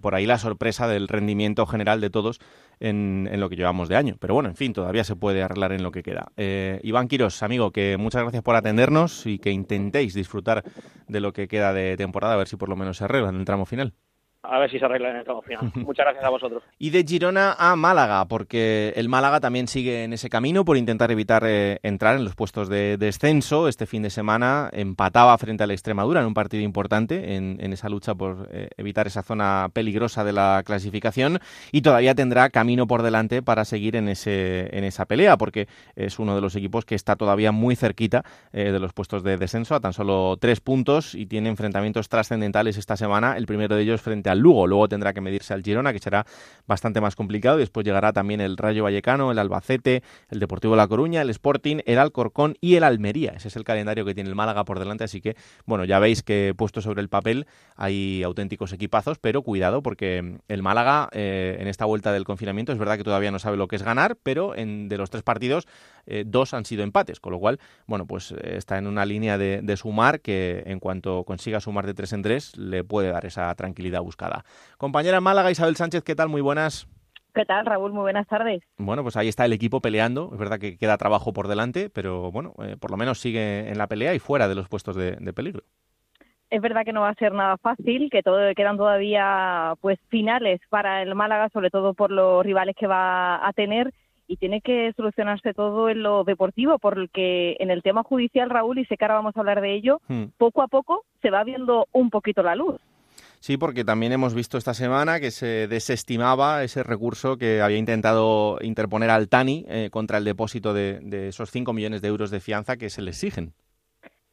por ahí la sorpresa del rendimiento general de todos en, en, lo que llevamos de año. Pero bueno, en fin, todavía se puede arreglar en lo que queda. Iván Quiros, amigo, que muchas gracias por atendernos y que intentéis disfrutar de lo que queda de temporada, a ver si por lo menos se arregla en el tramo final a ver si se arregla en el tramo final. Muchas gracias a vosotros. Y de Girona a Málaga, porque el Málaga también sigue en ese camino por intentar evitar eh, entrar en los puestos de descenso. Este fin de semana empataba frente a la Extremadura en un partido importante en, esa lucha por eh, evitar esa zona peligrosa de la clasificación y todavía tendrá camino por delante para seguir en, ese, en esa pelea, porque es uno de los equipos que está todavía muy cerquita eh, de los puestos de descenso, a tan solo tres puntos y tiene enfrentamientos trascendentales esta semana. El primero de ellos frente al Lugo. Luego tendrá que medirse al Girona, que será bastante más complicado. Después llegará también el Rayo Vallecano, el Albacete, el Deportivo La Coruña, el Sporting, el Alcorcón y el Almería. Ese es el calendario que tiene el Málaga por delante. Así que, bueno, ya veis que puesto sobre el papel hay auténticos equipazos, pero cuidado porque el Málaga eh, en esta vuelta del confinamiento es verdad que todavía no sabe lo que es ganar, pero en, de los tres partidos, eh, dos han sido empates, con lo cual, bueno, pues eh, está en una línea de, de, sumar que en cuanto consiga sumar de tres en tres le puede dar esa tranquilidad buscada. Compañera Málaga, Isabel Sánchez, ¿qué tal? Muy buenas. ¿Qué tal, Raúl? Muy buenas tardes. Bueno, pues ahí está el equipo peleando. Es verdad que queda trabajo por delante, pero bueno, eh, por lo menos sigue en la pelea y fuera de los puestos de, peligro. Es verdad que no va a ser nada fácil, que todo, quedan todavía pues finales para el Málaga, sobre todo por los rivales que va a tener y tiene que solucionarse todo en lo deportivo, porque en el tema judicial, Raúl, y sé que ahora vamos a hablar de ello, hmm. poco a poco se va viendo un poquito la luz. Sí, porque también hemos visto esta semana que se desestimaba ese recurso que había intentado interponer Altani eh, contra el depósito de, esos 5 millones de euros de fianza que se le exigen.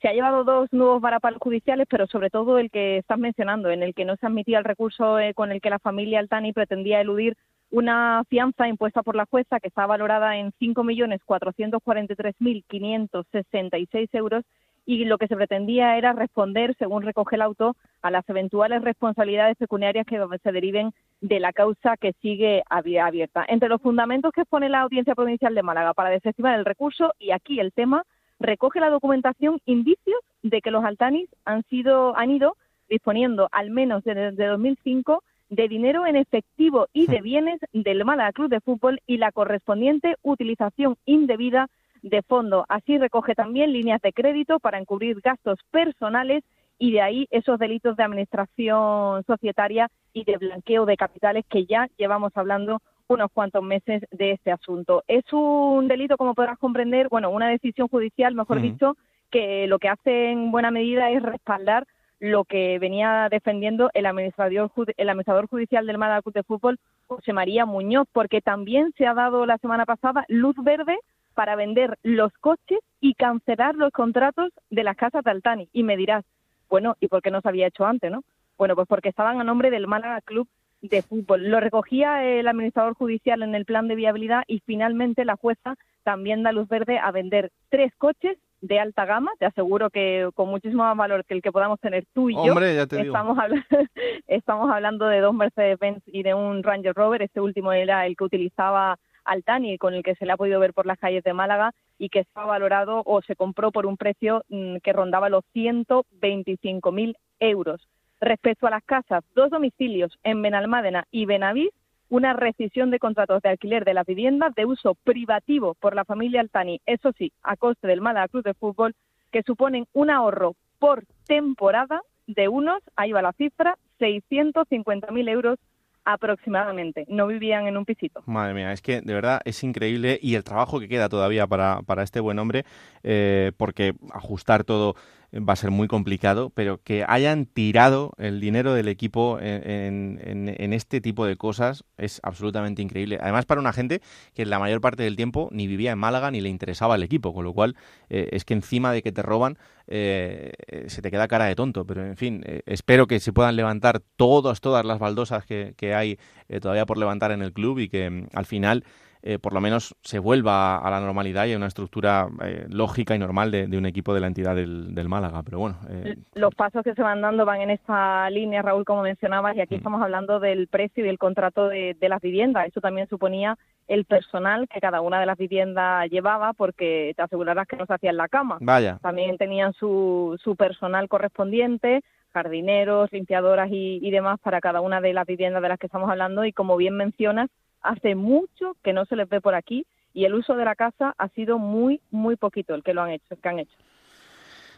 Se ha llevado dos nuevos varapalos judiciales, pero sobre todo el que estás mencionando, en el que no se admitía el recurso eh, con el que la familia Altani pretendía eludir una fianza impuesta por la jueza que está valorada en 5.443.566 euros y lo que se pretendía era responder, según recoge el auto, a las eventuales responsabilidades pecuniarias que se deriven de la causa que sigue abierta. Entre los fundamentos que expone la Audiencia Provincial de Málaga para desestimar el recurso, y aquí el tema, recoge la documentación indicios de que los altanis han, sido, han ido disponiendo, al menos desde 2005, de dinero en efectivo y de bienes del Málaga Club de Fútbol y la correspondiente utilización indebida de fondo. Así recoge también líneas de crédito para encubrir gastos personales y de ahí esos delitos de administración societaria y de blanqueo de capitales que ya llevamos hablando unos cuantos meses de este asunto. Es un delito, como podrás comprender, bueno, una decisión judicial, mejor dicho, que lo que hace en buena medida es respaldar lo que venía defendiendo el administrador, el administrador judicial del Málaga de Fútbol, José María Muñoz, porque también se ha dado la semana pasada luz verde para vender los coches y cancelar los contratos de las casas de Altani. Y me dirás, bueno, ¿y por qué no se había hecho antes, no? Bueno, pues porque estaban a nombre del Málaga Club de Fútbol. Lo recogía el administrador judicial en el plan de viabilidad y finalmente la jueza también da luz verde a vender tres coches de alta gama, te aseguro que con muchísimo más valor que el que podamos tener tú y yo. estamos, *laughs* estamos hablando de dos Mercedes-Benz y de un Ranger Rover, este último era el que utilizaba Altani, con el que se le ha podido ver por las calles de Málaga y que está valorado o se compró por un precio mm, que rondaba los 125.000 euros. Respecto a las casas, dos domicilios en Benalmádena y Benavís, una rescisión de contratos de alquiler de las viviendas de uso privativo por la familia Altani, eso sí, a coste del Málaga Club de Fútbol, que suponen un ahorro por temporada de unos, ahí va la cifra, 650.000 euros aproximadamente. No vivían en un pisito. Madre mía, es que de verdad es increíble y el trabajo que queda todavía para, para este buen hombre, eh, porque ajustar todo va a ser muy complicado, pero que hayan tirado el dinero del equipo en, en, este tipo de cosas es absolutamente increíble. Además, para una gente que la mayor parte del tiempo ni vivía en Málaga ni le interesaba el equipo, con lo cual eh, es que encima de que te roban, eh, se te queda cara de tonto. Pero en fin, eh, espero que se puedan levantar todas, todas las baldosas que, hay todavía por levantar en el club y que mm, al final eh, por lo menos se vuelva a la normalidad y a una estructura eh, lógica y normal de, un equipo de la entidad del, Málaga. Pero bueno, eh, los pasos que se van dando van en esta línea, Raúl, como mencionabas, y aquí mm. estamos hablando del precio y del contrato de, las viviendas. Eso también suponía el personal que cada una de las viviendas llevaba, porque te asegurarás que no se hacía en la cama. Vaya. También tenían su, su personal correspondiente jardineros, limpiadoras y, y, demás para cada una de las viviendas de las que estamos hablando y como bien mencionas, hace mucho que no se les ve por aquí y el uso de la casa ha sido muy, muy poquito el que lo han hecho, que han hecho.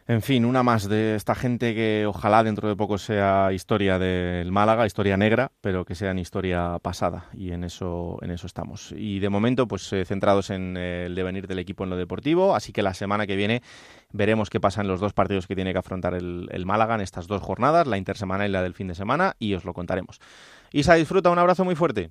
En fin, una más de esta gente que ojalá dentro de poco sea historia del Málaga, historia negra, pero que sea historia pasada y en eso en eso estamos. Y de momento pues eh, centrados en eh, el devenir del equipo en lo deportivo, así que la semana que viene veremos qué pasa en los dos partidos que tiene que afrontar el, el Málaga en estas dos jornadas, la intersemana y la del fin de semana y os lo contaremos. Isa, disfruta, un abrazo muy fuerte.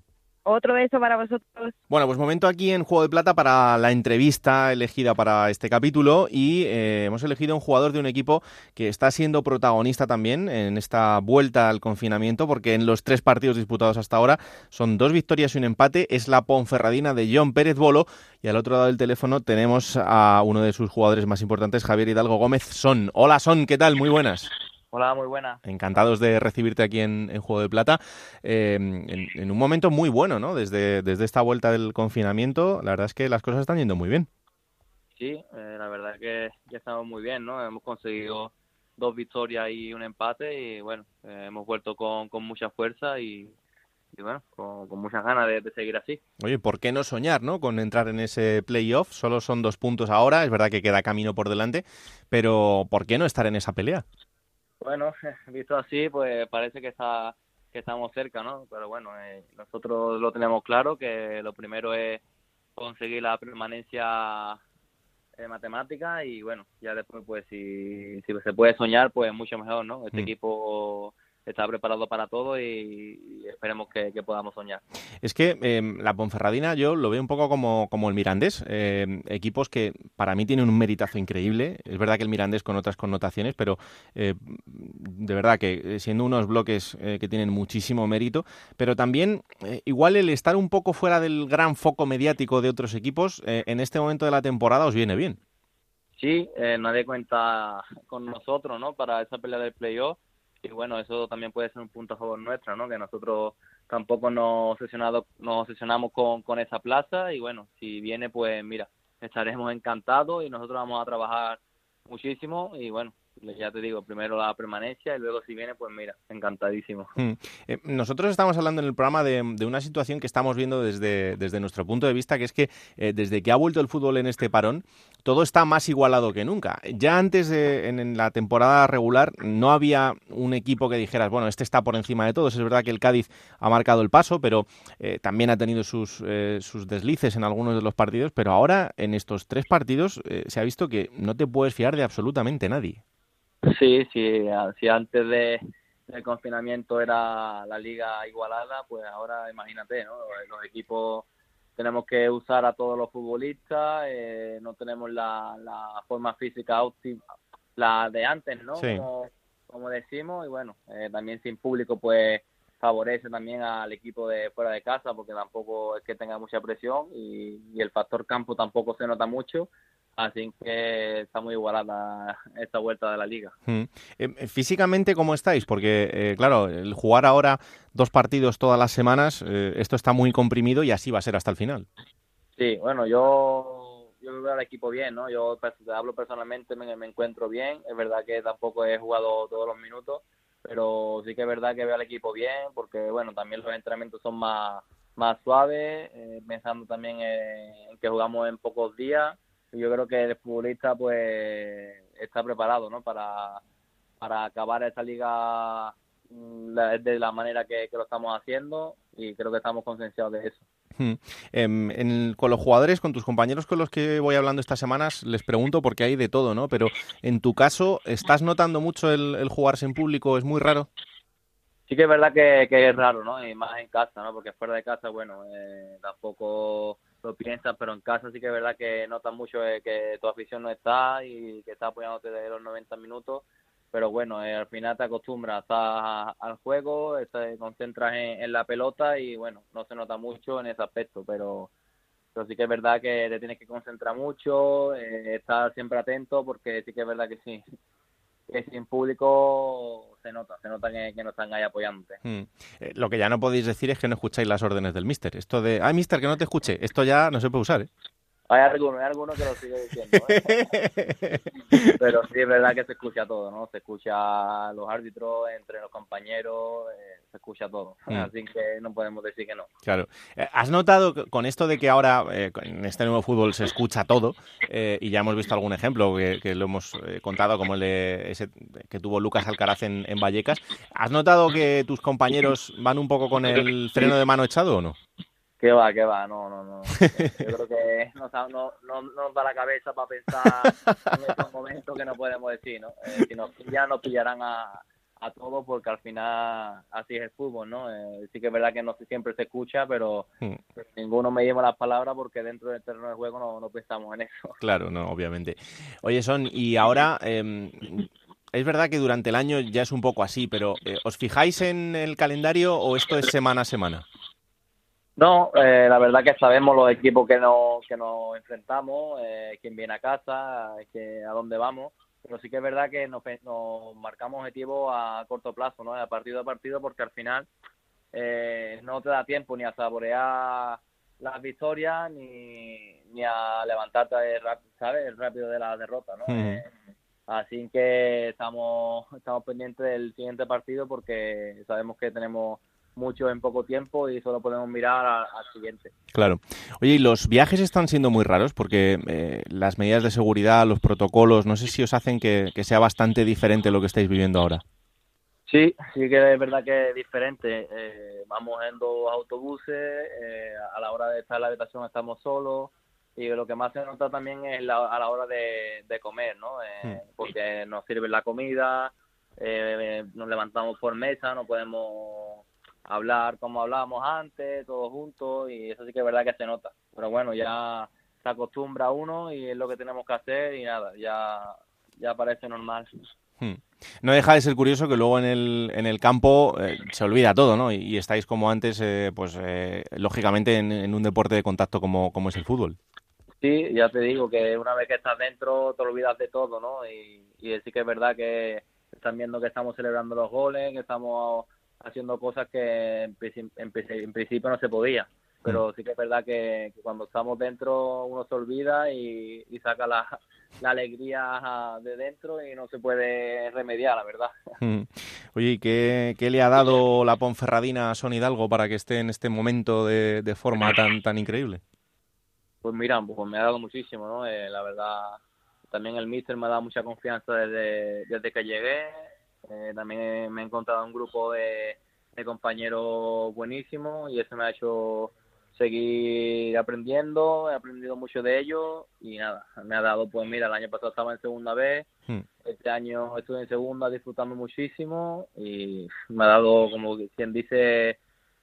Otro beso para vosotros. Bueno, pues momento aquí en Juego de Plata para la entrevista elegida para este capítulo y eh, hemos elegido un jugador de un equipo que está siendo protagonista también en esta vuelta al confinamiento porque en los tres partidos disputados hasta ahora son dos victorias y un empate. Es la Ponferradina de John Pérez Bolo y al otro lado del teléfono tenemos a uno de sus jugadores más importantes, Javier Hidalgo Gómez Son. Hola Son, ¿qué tal? Muy buenas. Hola, muy buena. Encantados de recibirte aquí en, Juego de Plata. Eh, en, un momento muy bueno, ¿no? Desde, desde esta vuelta del confinamiento, la verdad es que las cosas están yendo muy bien. Sí, eh, la verdad es que ya estamos muy bien, ¿no? Hemos conseguido dos victorias y un empate y, bueno, eh, hemos vuelto con, mucha fuerza y, bueno, con, muchas ganas de, de, seguir así. Oye, ¿por qué no soñar, no? Con entrar en ese playoff. Solo son dos puntos ahora, es verdad que queda camino por delante, pero ¿por qué no estar en esa pelea? Bueno, *laughs* visto así, pues parece que está que estamos cerca, ¿no? Pero bueno, eh, nosotros lo tenemos claro que lo primero es conseguir la permanencia en matemática y bueno, ya después pues si, si se puede soñar, pues mucho mejor, ¿no? Este mm. equipo está preparado para todo y, esperemos que, podamos soñar. Es que em, la Ponferradina yo lo veo un poco como, como el Mirandés, em, equipos que para mí tienen un meritazo increíble. Es verdad que el Mirandés con otras connotaciones, pero eh, de verdad que eh, siendo unos bloques eh, que tienen muchísimo mérito, pero también igual el estar un poco fuera del gran foco mediático de otros equipos en este momento de la temporada os viene bien. Sí, nadie cuenta con nosotros, ¿no? Para esa pelea del playoff y bueno, eso también puede ser un punto a favor nuestro, ¿no? Que nosotros tampoco nos, obsesionado, nos obsesionamos con, con esa plaza y bueno, si viene, pues mira, estaremos encantados y nosotros vamos a trabajar muchísimo y bueno, ya te digo, primero la permanencia y luego si viene, pues mira, encantadísimo. Hmm. *laughs* Eh, nosotros estamos hablando en el programa de, una situación que estamos viendo desde, desde nuestro punto de vista, que es que eh, desde que ha vuelto el fútbol en este parón, todo está más igualado que nunca. Ya antes, en, la temporada regular, no había un equipo que dijeras, bueno, este está por encima de todos. Es verdad que el Cádiz ha marcado el paso, pero eh, también ha tenido sus, sus deslices en algunos de los partidos, pero ahora en estos tres partidos se ha visto que no te puedes fiar de absolutamente nadie. Sí, sí, si antes de, del confinamiento era la liga igualada, pues ahora imagínate, ¿no? Los equipos tenemos que usar a todos los futbolistas, eh, no tenemos la, la forma física óptima, la de antes, ¿no? Sí. Como, como decimos, y bueno, eh, también sin público, pues favorece también al equipo de fuera de casa, porque tampoco es que tenga mucha presión y, y el factor campo tampoco se nota mucho, así que está muy igualada esta vuelta de la liga. Mm. Eh, Físicamente, ¿cómo estáis? Porque, eh, claro, el jugar ahora dos partidos todas las semanas, eh, esto está muy comprimido y así va a ser hasta el final. Sí, bueno, yo, yo veo al equipo bien, ¿no? Yo te hablo personalmente, me, me encuentro bien. Es verdad que tampoco he jugado todos los minutos, pero sí que es verdad que veo al equipo bien, porque, bueno, también los entrenamientos son más, más suaves, eh, pensando también en que jugamos en pocos días. Yo creo que el futbolista, pues, está preparado, ¿no? Para, para acabar esta liga mm, de la manera que, que lo estamos haciendo y creo que estamos concienciados de eso. Mm. Em, en- con los jugadores, con tus compañeros con los que voy hablando estas semanas, les pregunto porque hay de todo, ¿no? Pero en tu caso, ¿estás notando mucho el, el jugarse en público? ¿Es muy raro? Sí que es verdad que, que es raro, ¿no? Y más en casa, ¿no? Porque fuera de casa, bueno, eh, tampoco lo piensas, pero en casa sí que es verdad que notas mucho eh, que tu afición no está y que está apoyándote desde los 90 minutos. Pero bueno, eh, al final te acostumbras a- al juego, te concentras en, la pelota y bueno, no se nota mucho en ese aspecto, pero, pero sí que es verdad que te tienes que concentrar mucho, eh, estar siempre atento porque sí que es verdad que sí, que sin público se nota, se nota que, no están ahí apoyándote. Mm. Eh, lo que ya no podéis decir es que no escucháis las órdenes del mister. Esto de, ay, mister, que no te escuche. Esto ya no se puede usar, ¿eh? Hay algunos, hay algunos que lo sigue diciendo, ¿eh? *laughs* pero sí es verdad que se escucha todo, ¿no? Se escucha los árbitros, entre los compañeros, eh, se escucha todo. Mm. Así que no podemos decir que no. Claro. Eh, ¿Has notado con esto de que ahora eh, en este nuevo fútbol se escucha todo eh, y ya hemos visto algún ejemplo que, que lo hemos contado como el de ese que tuvo Lucas Alcaraz en, en Vallecas? ¿Has notado que tus compañeros van un poco con el freno de mano echado o no? *laughs* ¿Qué va, qué va? No, no, no. *laughs* Yo creo que no, sa- no, no, no nos da la cabeza para pensar en estos momentos que no podemos decir, ¿no? Eh, si nos pillan, nos pillarán a, a todos porque al final así es el fútbol, ¿no? Eh, sí que es verdad que no siempre se escucha, pero Mm. ninguno me lleva las palabras porque dentro del terreno de juego no, no pensamos en eso. *laughs* Claro, no, obviamente. Oye, Son, y ahora em, es verdad que durante el año ya es un poco así, pero eh, ¿os fijáis en el calendario o esto es semana a semana? No, eh, la verdad que sabemos los equipos que nos, que nos enfrentamos, eh, quién viene a casa, que, a dónde vamos, pero sí que es verdad que nos, nos marcamos objetivos a corto plazo, ¿no? A partido a partido, porque al final eh, no te da tiempo ni a saborear las victorias ni, ni a levantarte, ¿sabes? Rápido de la derrota, ¿no? Eh, así que estamos, estamos pendientes del siguiente partido porque sabemos que tenemos mucho en poco tiempo y solo podemos mirar al siguiente. Claro. Oye, y los viajes están siendo muy raros porque eh, las medidas de seguridad, los protocolos, no sé si os hacen que, que sea bastante diferente lo que estáis viviendo ahora. Sí, sí que es verdad que es diferente. Eh, vamos en dos autobuses, eh, a la hora de estar en la habitación estamos solos y lo que más se nota también es la- a la hora de, de comer, ¿no? Eh, Porque nos sirve la comida, eh, nos levantamos por mesa, no podemos hablar como hablábamos antes, todos juntos y eso sí que es verdad que se nota. Pero bueno, ya se acostumbra uno y es lo que tenemos que hacer y nada, ya, ya parece normal. Hmm. No deja de ser curioso que luego en el, en el campo eh, se olvida todo, ¿no? Y, y estáis como antes, eh, pues eh, lógicamente en, en un deporte de contacto como, como es el fútbol. Sí, ya te digo que una vez que estás dentro te olvidas de todo, ¿no? Y, y sí que es verdad que están viendo que estamos celebrando los goles, que estamos haciendo cosas que en, en princi- en principio no se podía. Pero sí que es verdad que, que cuando estamos dentro uno se olvida y, y saca la, la alegría de dentro y no se puede remediar, la verdad. Hmm. Oye, ¿y qué, qué le ha dado la Ponferradina a Son Hidalgo para que esté en este momento de, de forma tan, tan increíble? Pues mira, pues me ha dado muchísimo, ¿no? Eh, la verdad, también el míster me ha dado mucha confianza desde, desde que llegué. Eh, también me he encontrado un grupo de, de compañeros buenísimos y eso me ha hecho seguir aprendiendo, he aprendido mucho de ello y nada, me ha dado, pues mira, el año pasado estaba en segunda vez, Hmm. este año estuve en segunda disfrutando muchísimo y me ha dado, como quien dice,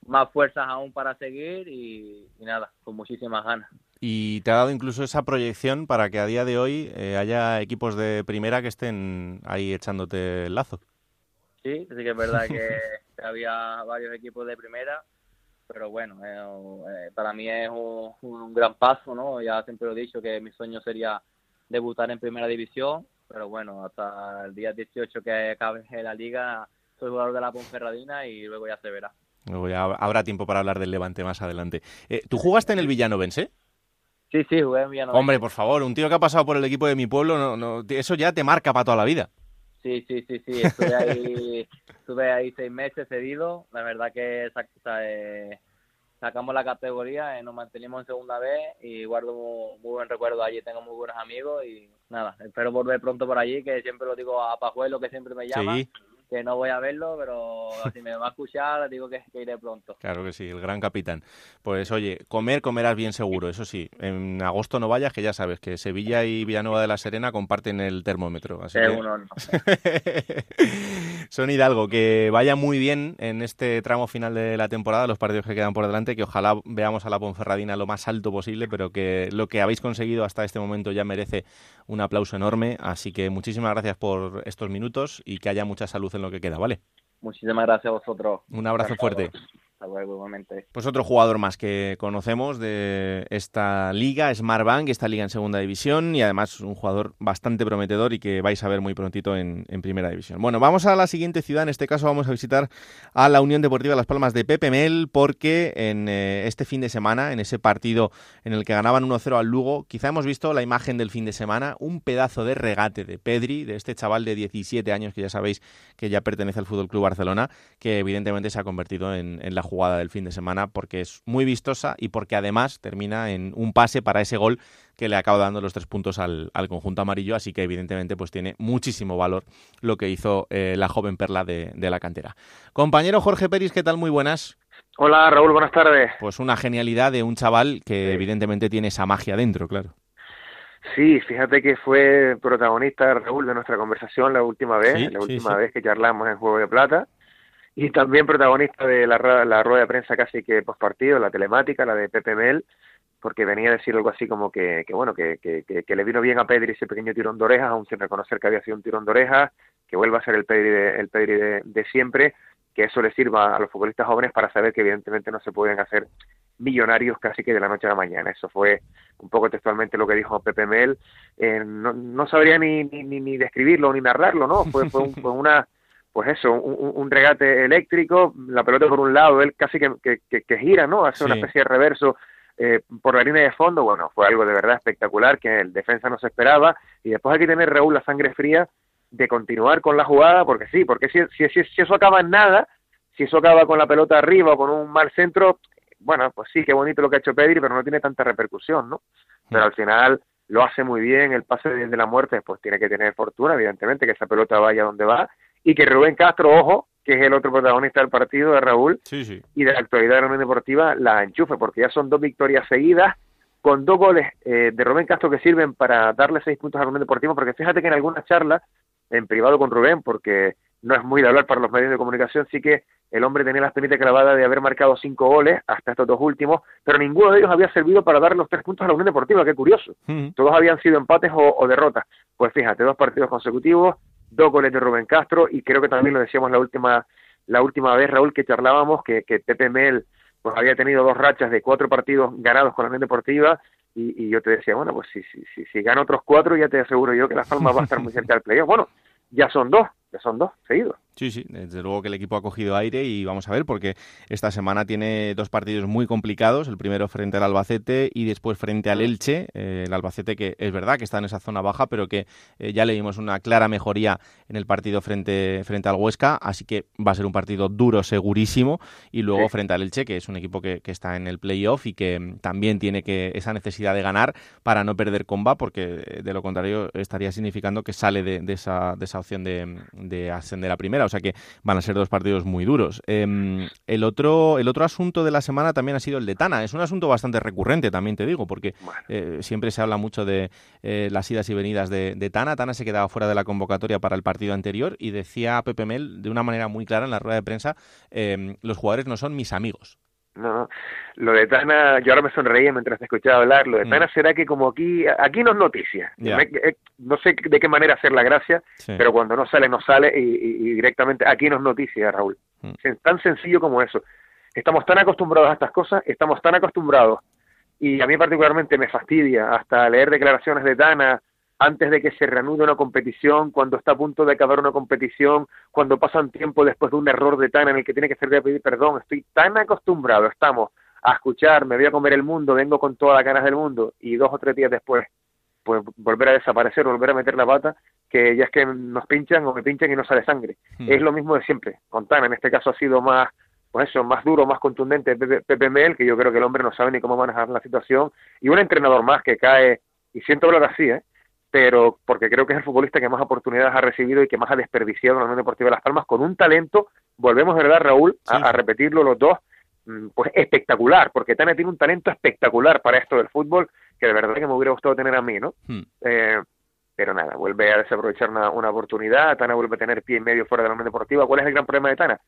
más fuerzas aún para seguir y, y nada, con muchísimas ganas. Y te ha dado incluso esa proyección para que a día de hoy eh, haya equipos de primera que estén ahí echándote el lazo. Sí, sí que es verdad que *laughs* había varios equipos de primera, pero bueno, eh, eh, para mí es un, un gran paso, ¿no? Ya siempre lo he dicho que mi sueño sería debutar en primera división, pero bueno, hasta el día 18 que acabe la liga soy jugador de la Ponferradina y luego ya se verá. Luego ya habrá tiempo para hablar del Levante más adelante. Eh, ¿Tú jugaste en el Villanovense? Sí, sí, jugué en Villanovense. Hombre, por favor, un tío que ha pasado por el equipo de mi pueblo, no, no, eso ya te marca para toda la vida. Sí, sí, sí, sí. *laughs* Estuve ahí, estuve ahí seis meses cedido. La verdad que sac- eh, sacamos la categoría, eh, nos mantenimos en segunda vez y guardo muy, muy buen recuerdo allí. Tengo muy buenos amigos y nada, espero volver pronto por allí, que siempre lo digo a Pajuelo, que siempre me llama. Sí. Que no voy a verlo, pero *laughs* si me va a escuchar, digo que, que iré pronto. Claro que sí, el gran capitán. Pues oye, comer, comerás bien seguro, eso sí. En agosto no vayas, que ya sabes que Sevilla y Villanueva de la Serena comparten el termómetro. Así que- un horno. *laughs* Son Hidalgo, que vaya muy bien en este tramo final de la temporada, los partidos que quedan por delante, que ojalá veamos a la Ponferradina lo más alto posible, pero que lo que habéis conseguido hasta este momento ya merece un aplauso enorme. Así que muchísimas gracias por estos minutos y que haya mucha salud en lo que queda, ¿vale? Muchísimas gracias a vosotros. Un abrazo Encantado. fuerte. Pues otro jugador más que conocemos de esta liga, Smartbank, esta liga en segunda división y además un jugador bastante prometedor y que vais a ver muy prontito en, en primera división. Bueno, vamos a la siguiente ciudad, en este caso vamos a visitar a la Unión Deportiva Las Palmas de Pepe Mel porque en eh, este fin de semana, en ese partido en el que ganaban 1-0 al Lugo, quizá hemos visto la imagen del fin de semana, un pedazo de regate de Pedri, de este chaval de 17 años que ya sabéis que ya pertenece al Fútbol Club Barcelona, que evidentemente se ha convertido en, en la jugada del fin de semana porque es muy vistosa y porque además termina en un pase para ese gol que le acaba dando los tres puntos al, al conjunto amarillo, así que evidentemente pues tiene muchísimo valor lo que hizo eh, la joven perla de, de la cantera. Compañero Jorge Peris, ¿qué tal? Muy buenas. Hola Raúl, buenas tardes. Pues una genialidad de un chaval que evidentemente tiene esa magia dentro, claro. Sí, fíjate que fue protagonista Raúl de nuestra conversación la última vez, Sí, la última sí. vez que charlamos en Juego de Plata, y también protagonista de la, rueda de prensa casi que postpartido, la telemática, la de Pepe Mel, porque venía a decir algo así como que, que bueno, que, que, que, le vino bien a Pedri ese pequeño tirón de orejas, aún sin reconocer que había sido un tirón de orejas, que vuelva a ser el Pedri de, el Pedri de, siempre, que eso le sirva a los futbolistas jóvenes para saber que evidentemente no se pueden hacer millonarios casi que de la noche a la mañana. Eso fue un poco textualmente lo que dijo Pepe Mel. Eh, no, no sabría ni, ni, ni describirlo ni narrarlo, ¿no? Fue, fue, un- fue una, pues eso, un, regate eléctrico, la pelota por un lado, él casi que, que, que- que gira, ¿no? Hace una especie de reverso eh, por la línea de fondo. Bueno, fue algo de verdad espectacular que el defensa no se esperaba. Y después hay que tener, Raúl, la sangre fría de continuar con la jugada, porque sí, porque si, si, si, si eso acaba en nada, si eso acaba con la pelota arriba o con un mal centro, bueno, pues sí, qué bonito lo que ha hecho Pedri, pero no tiene tanta repercusión, ¿no? Pero al final lo hace muy bien, el pase de la muerte, pues tiene que tener fortuna, evidentemente, que esa pelota vaya donde va, y que Rubén Castro, ojo, que es el otro protagonista del partido de Raúl, Sí, sí. y de la actualidad de la Unión Deportiva, la enchufe, porque ya son dos victorias seguidas, con dos goles eh, de Rubén Castro que sirven para darle seis puntos a la Unión Deportiva, porque fíjate que en algunas charlas, en privado con Rubén, porque no es muy de hablar para los medios de comunicación, sí que el hombre tenía la espinita clavada de haber marcado cinco goles hasta estos dos últimos, pero ninguno de ellos había servido para darle los tres puntos a la Unión Deportiva, qué curioso. Todos habían sido empates o, o derrotas. Pues fíjate, dos partidos consecutivos, dos goles de Rubén Castro y creo que también lo decíamos la última la última vez, Raúl, que charlábamos, que, que Pepe Mel pues había tenido dos rachas de cuatro partidos ganados con la Unión Deportiva y, y yo te decía, bueno, pues si, si, si, si gana otros cuatro ya te aseguro yo que Las Palmas va a estar muy cerca *laughs* del playoff. Bueno, ya son dos, ya son dos seguidos. Sí, sí, desde luego que el equipo ha cogido aire y vamos a ver porque esta semana tiene dos partidos muy complicados, el primero frente al Albacete y después frente al Elche, eh, el Albacete que es verdad que está en esa zona baja, pero que eh, ya le vimos una clara mejoría en el partido frente, frente al Huesca, así que va a ser un partido duro segurísimo y luego Sí. frente al Elche, que es un equipo que, que está en el playoff y que mm, también tiene que esa necesidad de ganar para no perder comba, porque eh, de lo contrario estaría significando que sale de, de esa, de esa opción de, de ascender a primera o sea que van a ser dos partidos muy duros. Em, el, otro, el otro asunto de la semana también ha sido el de Tana. Es un asunto bastante recurrente, también te digo, porque eh, siempre se habla mucho de eh, las idas y venidas de, de, Tana. Tana se quedaba fuera de la convocatoria para el partido anterior y decía Pepe Mel de una manera muy clara en la rueda de prensa, em, los jugadores no son mis amigos. No, no. Lo de Tana, yo ahora me sonreía mientras te escuchaba hablar. Lo de mm. Tana será que como aquí, aquí no es noticia. Eh, no sé de qué manera hacer la gracia, pero cuando no sale, no sale y, directamente aquí no es noticia, Raúl. Mm. Es tan sencillo como eso. Estamos tan acostumbrados a estas cosas, estamos tan acostumbrados y a mí particularmente me fastidia hasta leer declaraciones de Tana antes de que se reanude una competición, cuando está a punto de acabar una competición, cuando pasan tiempo después de un error de Tana en el que tiene que ser de pedir perdón. Estoy tan acostumbrado, estamos a escuchar, me voy a comer el mundo, vengo con todas las ganas del mundo y dos o tres días después, pues volver a desaparecer, volver a meter la pata, que ya es que nos pinchan o me pinchan y no sale sangre. Hmm. Es lo mismo de siempre. Con Tana en este caso ha sido más pues eso, más duro, más contundente Pepe, Mel, que yo creo que el hombre no sabe ni cómo manejar la situación, y un entrenador más que cae, y siento hablar así, ¿eh? Pero porque creo que es el futbolista que más oportunidades ha recibido y que más ha desperdiciado en la Unión Deportiva de Las Palmas con un talento, volvemos verdad Raúl, a, repetirlo los dos, mm, pues espectacular, porque Tana tiene un talento espectacular para esto del fútbol que de verdad que me hubiera gustado tener a mí, ¿no? Hmm. Eh, pero nada, vuelve a desaprovechar una, oportunidad, Tana vuelve a tener pie y medio fuera de la Unión Deportiva. ¿Cuál es el gran problema de Tana?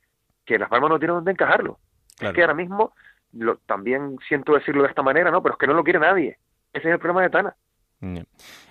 Que Las Palmas no tiene dónde encajarlo. Es que ahora mismo, lo, también siento decirlo de esta manera, ¿no? Pero es que no lo quiere nadie. Ese es el problema de Tana.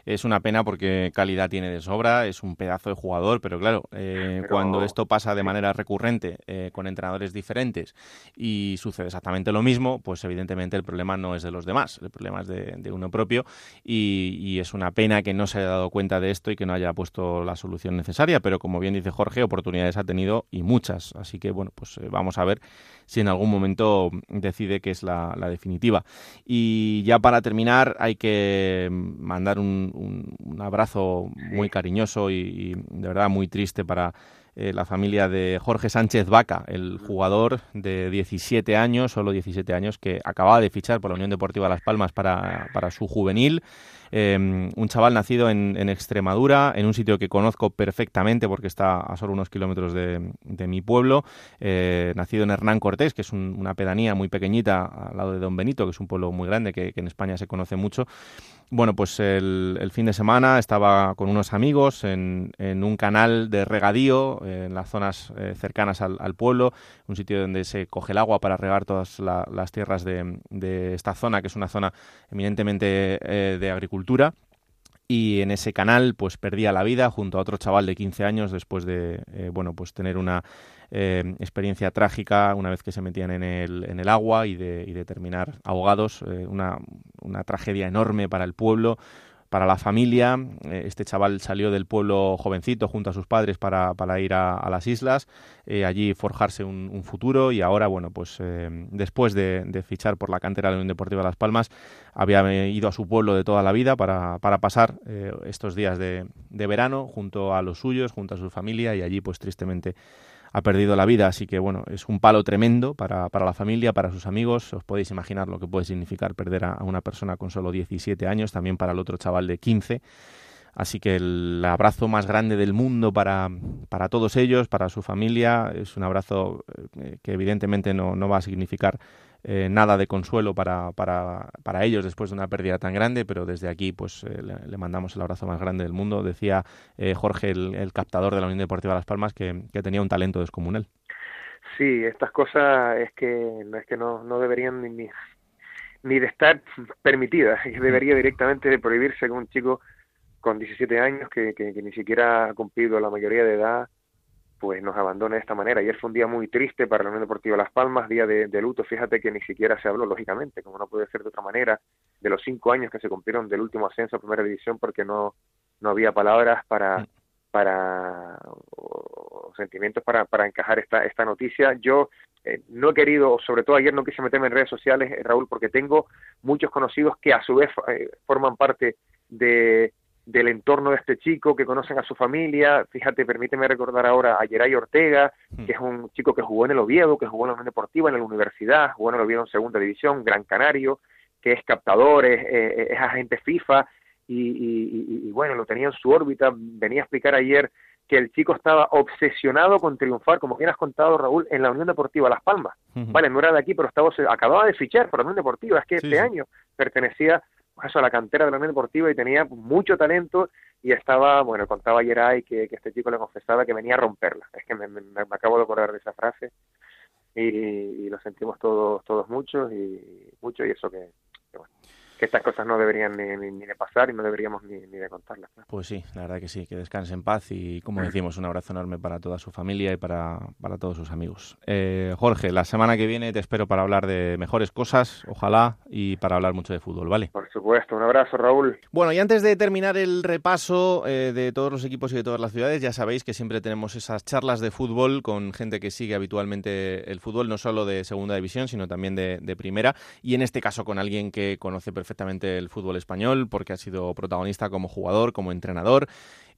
Es una pena porque calidad tiene de sobra, es un pedazo de jugador, pero claro, eh, cuando esto pasa de manera recurrente eh, con entrenadores diferentes y sucede exactamente lo mismo, pues evidentemente el problema no es de los demás, el problema es de, uno propio y, es una pena que no se haya dado cuenta de esto y que no haya puesto la solución necesaria, pero como bien dice Jorge, oportunidades ha tenido y muchas, así que bueno, pues eh, vamos a ver si en algún momento decide que es la, la definitiva. Y ya para terminar hay que mandar un, un, abrazo muy cariñoso y, de verdad muy triste para eh, la familia de Jorge Sánchez Vaca, el jugador de 17 años, solo 17 años, que acababa de fichar por la Unión Deportiva Las Palmas para, para su juvenil. Em, un chaval nacido en, Extremadura, en un sitio que conozco perfectamente porque está a solo unos kilómetros de, mi pueblo, eh, nacido en Hernán Cortés, que es una pedanía muy pequeñita al lado de Don Benito, que es un pueblo muy grande que, en España se conoce mucho. Bueno, pues el, fin de semana estaba con unos amigos en, un canal de regadío en las zonas eh, cercanas al, pueblo, un sitio donde se coge el agua para regar todas las tierras de, esta zona, que es una zona eminentemente eh, de agricultura y en ese canal pues perdía la vida junto a otro chaval de 15 años después de eh, bueno pues tener una eh, experiencia trágica una vez que se metían en el, en el agua y de, y de terminar ahogados eh, una, una tragedia enorme para el pueblo para la familia. Eh, este chaval salió del pueblo jovencito junto a sus padres para, para ir a, las islas, eh, allí forjarse un, futuro y ahora, bueno, pues eh, después de, fichar por la cantera de la Unión Deportiva Las Palmas, había ido a su pueblo de toda la vida para, para pasar estos días de, de verano junto a los suyos, junto a su familia y allí pues tristemente ha perdido la vida, así que bueno, es un palo tremendo para, para, la familia, para sus amigos, os podéis imaginar lo que puede significar perder a, una persona con solo 17 años, también para el otro chaval de 15. Así que el abrazo más grande del mundo para, para todos ellos, para su familia, es un abrazo eh, que evidentemente no, no va a significar eh, nada de consuelo para, para, para, ellos después de una pérdida tan grande, pero desde aquí pues eh, le, mandamos el abrazo más grande del mundo. Decía eh, Jorge, el, captador de la Unión Deportiva Las Palmas, que, tenía un talento descomunal. Sí, estas cosas es que es que no, no deberían ni, ni de estar permitidas, *laughs* debería directamente prohibirse con un chico con 17 años que, que, que ni siquiera ha cumplido la mayoría de edad pues nos abandona de esta manera. Ayer fue un día muy triste para la Unión Deportiva Las Palmas, día de, luto. Fíjate que ni siquiera se habló, lógicamente, como no puede ser de otra manera, de los cinco años que se cumplieron del último ascenso a Primera División, porque no, no había palabras para, mm. para o, sentimientos para, para encajar esta, esta noticia. Yo eh, no he querido, sobre todo ayer no quise meterme en redes sociales, eh, Raúl, porque tengo muchos conocidos que a su vez eh, forman parte de del entorno de este chico, que conocen a su familia. Fíjate, permíteme recordar ahora a Geray Ortega, hmm. que es un chico que jugó en el Oviedo, que jugó en la Unión Deportiva, en la universidad, jugó en el Oviedo en segunda división, Gran Canario, que es captador, es, es, agente FIFA, y, y, bueno, lo tenía en su órbita. Venía a explicar ayer que el chico estaba obsesionado con triunfar, como bien has contado, Raúl, en la Unión Deportiva Las Palmas. Vale, no era de aquí, pero estaba, acababa de fichar por la Unión Deportiva. Es que este año pertenecía pues a la cantera de la Unión Deportiva y tenía mucho talento y estaba, bueno, contaba ayer ahí que, que este chico le confesaba que venía a romperla. Es que me, me, acabo de acordar de esa frase y, y, lo sentimos todos todos mucho y mucho y eso que, que estas cosas no deberían ni, ni, de pasar y no deberíamos ni, ni de contarlas. Pues sí, la verdad que sí, que descanse en paz y como decimos, un abrazo enorme para toda su familia y para, para todos sus amigos. Eh, Jorge, la semana que viene te espero para hablar de mejores cosas, ojalá, y para hablar mucho de fútbol, ¿vale? Por supuesto, un abrazo Raúl. Bueno, y antes de terminar el repaso eh, de todos los equipos y de todas las ciudades, ya sabéis que siempre tenemos esas charlas de fútbol con gente que sigue habitualmente el fútbol, no solo de segunda división, sino también de, de primera, y en este caso con alguien que conoce perfectamente perfectamente el fútbol español porque ha sido protagonista como jugador, como entrenador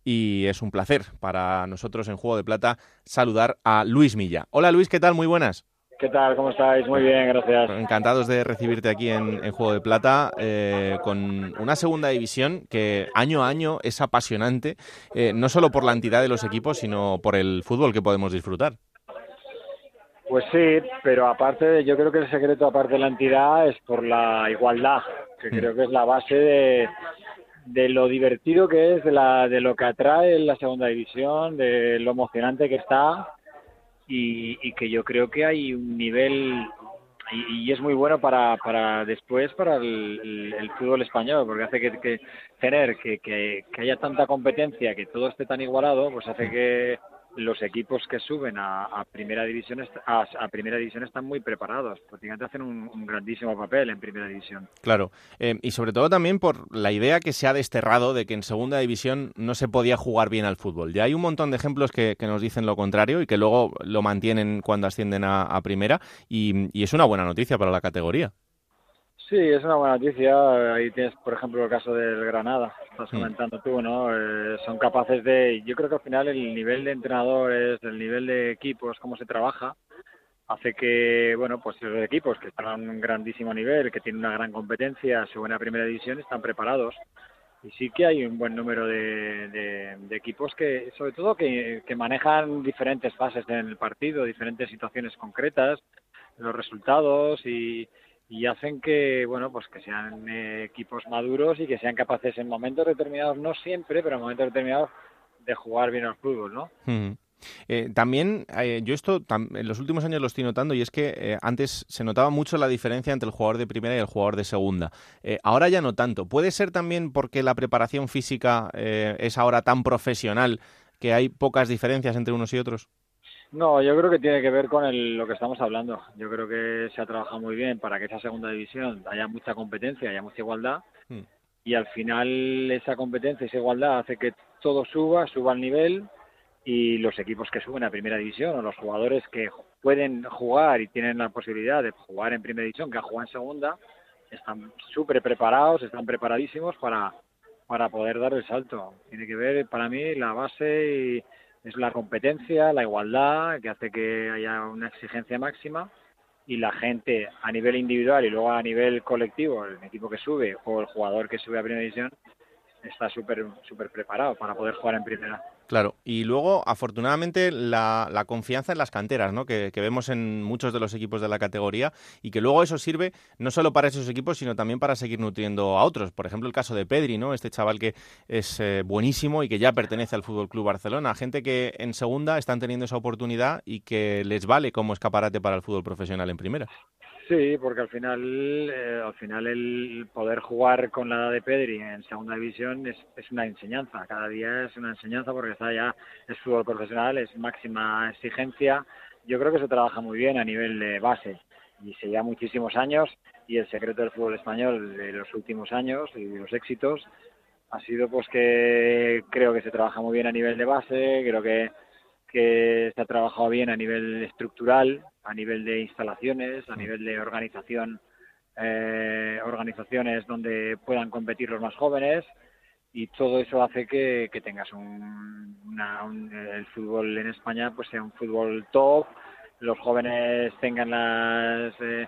y es un placer para nosotros en Juego de Plata saludar a Luis Milla. Hola Luis, ¿qué tal? Muy buenas. ¿Qué tal? ¿Cómo estáis? Muy bien, gracias. Encantados de recibirte aquí en, en Juego de Plata eh, con una segunda división que año a año es apasionante, eh, no solo por la entidad de los equipos, sino por el fútbol que podemos disfrutar. Pues sí, pero aparte, yo creo que el secreto, aparte de la entidad, es por la igualdad, que creo que es la base de, de lo divertido que es, de, la, de lo que atrae la segunda división, de lo emocionante que está y, y que yo creo que hay un nivel y, y, es muy bueno para, para después para el, el, el fútbol español porque hace que, que tener que, que, que haya tanta competencia que todo esté tan igualado pues hace que los equipos que suben a, primera división a, primera división están muy preparados prácticamente hacen un, un grandísimo papel en primera división. Claro. Eh, y sobre todo también por la idea que se ha desterrado de que en segunda división no se podía jugar bien al fútbol. Ya hay un montón de ejemplos que, que nos dicen lo contrario y que luego lo mantienen cuando ascienden a, primera y es una buena noticia para la categoría Sí, es una buena noticia. Ahí tienes, por ejemplo, el caso del Granada, estás comentando tú, ¿no? Eh, son capaces de. Yo creo que al final el nivel de entrenadores, el nivel de equipos, cómo se trabaja, hace que, bueno, pues los equipos que están a un grandísimo nivel, que tienen una gran competencia, su buena primera división, están preparados. Y sí que hay un buen número de, de, de equipos que, sobre todo, que, que manejan diferentes fases en el partido, diferentes situaciones concretas, los resultados y y hacen que bueno pues que sean eh, equipos maduros y que sean capaces en momentos determinados no siempre pero en momentos determinados de jugar bien al fútbol no. Eh, también, eh, yo esto en los últimos años lo estoy notando y es que antes se notaba mucho la diferencia entre el jugador de primera y el jugador de segunda. Ahora ya no tanto. ¿Puede ser también porque la preparación física es ahora tan profesional que hay pocas diferencias entre unos y otros? No, yo creo que tiene que ver con el, lo que estamos hablando. Yo creo que se ha trabajado muy bien para que esa segunda división haya mucha competencia, haya mucha igualdad. Mm. Y al final esa competencia, esa igualdad hace que todo suba, suba al nivel y los equipos que suben a primera división o los jugadores que pueden jugar y tienen la posibilidad de jugar en primera división, que han jugado en segunda, están súper preparados, están preparadísimos para, para poder dar el salto. Tiene que ver para mí la base y es la competencia, la igualdad, que hace que haya una exigencia máxima y la gente a nivel individual y luego a nivel colectivo, el equipo que sube o el jugador que sube a primera división, está súper súper preparado para poder jugar en primera. Claro, y luego, afortunadamente, la, la confianza en las canteras, ¿no? Que, que, vemos en muchos de los equipos de la categoría y que luego eso sirve no solo para esos equipos, sino también para seguir nutriendo a otros. Por ejemplo, el caso de Pedri, ¿no? Este chaval que es eh, buenísimo y que ya pertenece al Fútbol Club Barcelona. Gente que en segunda están teniendo esa oportunidad y que les vale como escaparate para el fútbol profesional en primera. Sí, porque al final, eh, al final el poder jugar con la edad de Pedri en segunda división es, es una enseñanza. Cada día es una enseñanza porque está ya es fútbol profesional, es máxima exigencia. Yo creo que se trabaja muy bien a nivel de base y se lleva muchísimos años y el secreto del fútbol español de los últimos años y de los éxitos ha sido pues que creo que se trabaja muy bien a nivel de base, creo que que se ha trabajado bien a nivel estructural, a nivel de instalaciones, a nivel de organización, eh, organizaciones donde puedan competir los más jóvenes y todo eso hace que, que tengas un, una, un, el fútbol en España pues sea un fútbol top, los jóvenes tengan las eh,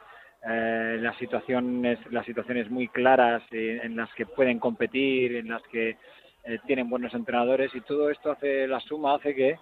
eh, las situaciones las situaciones muy claras en las que pueden competir, en las que eh, tienen buenos entrenadores y todo esto hace la suma hace que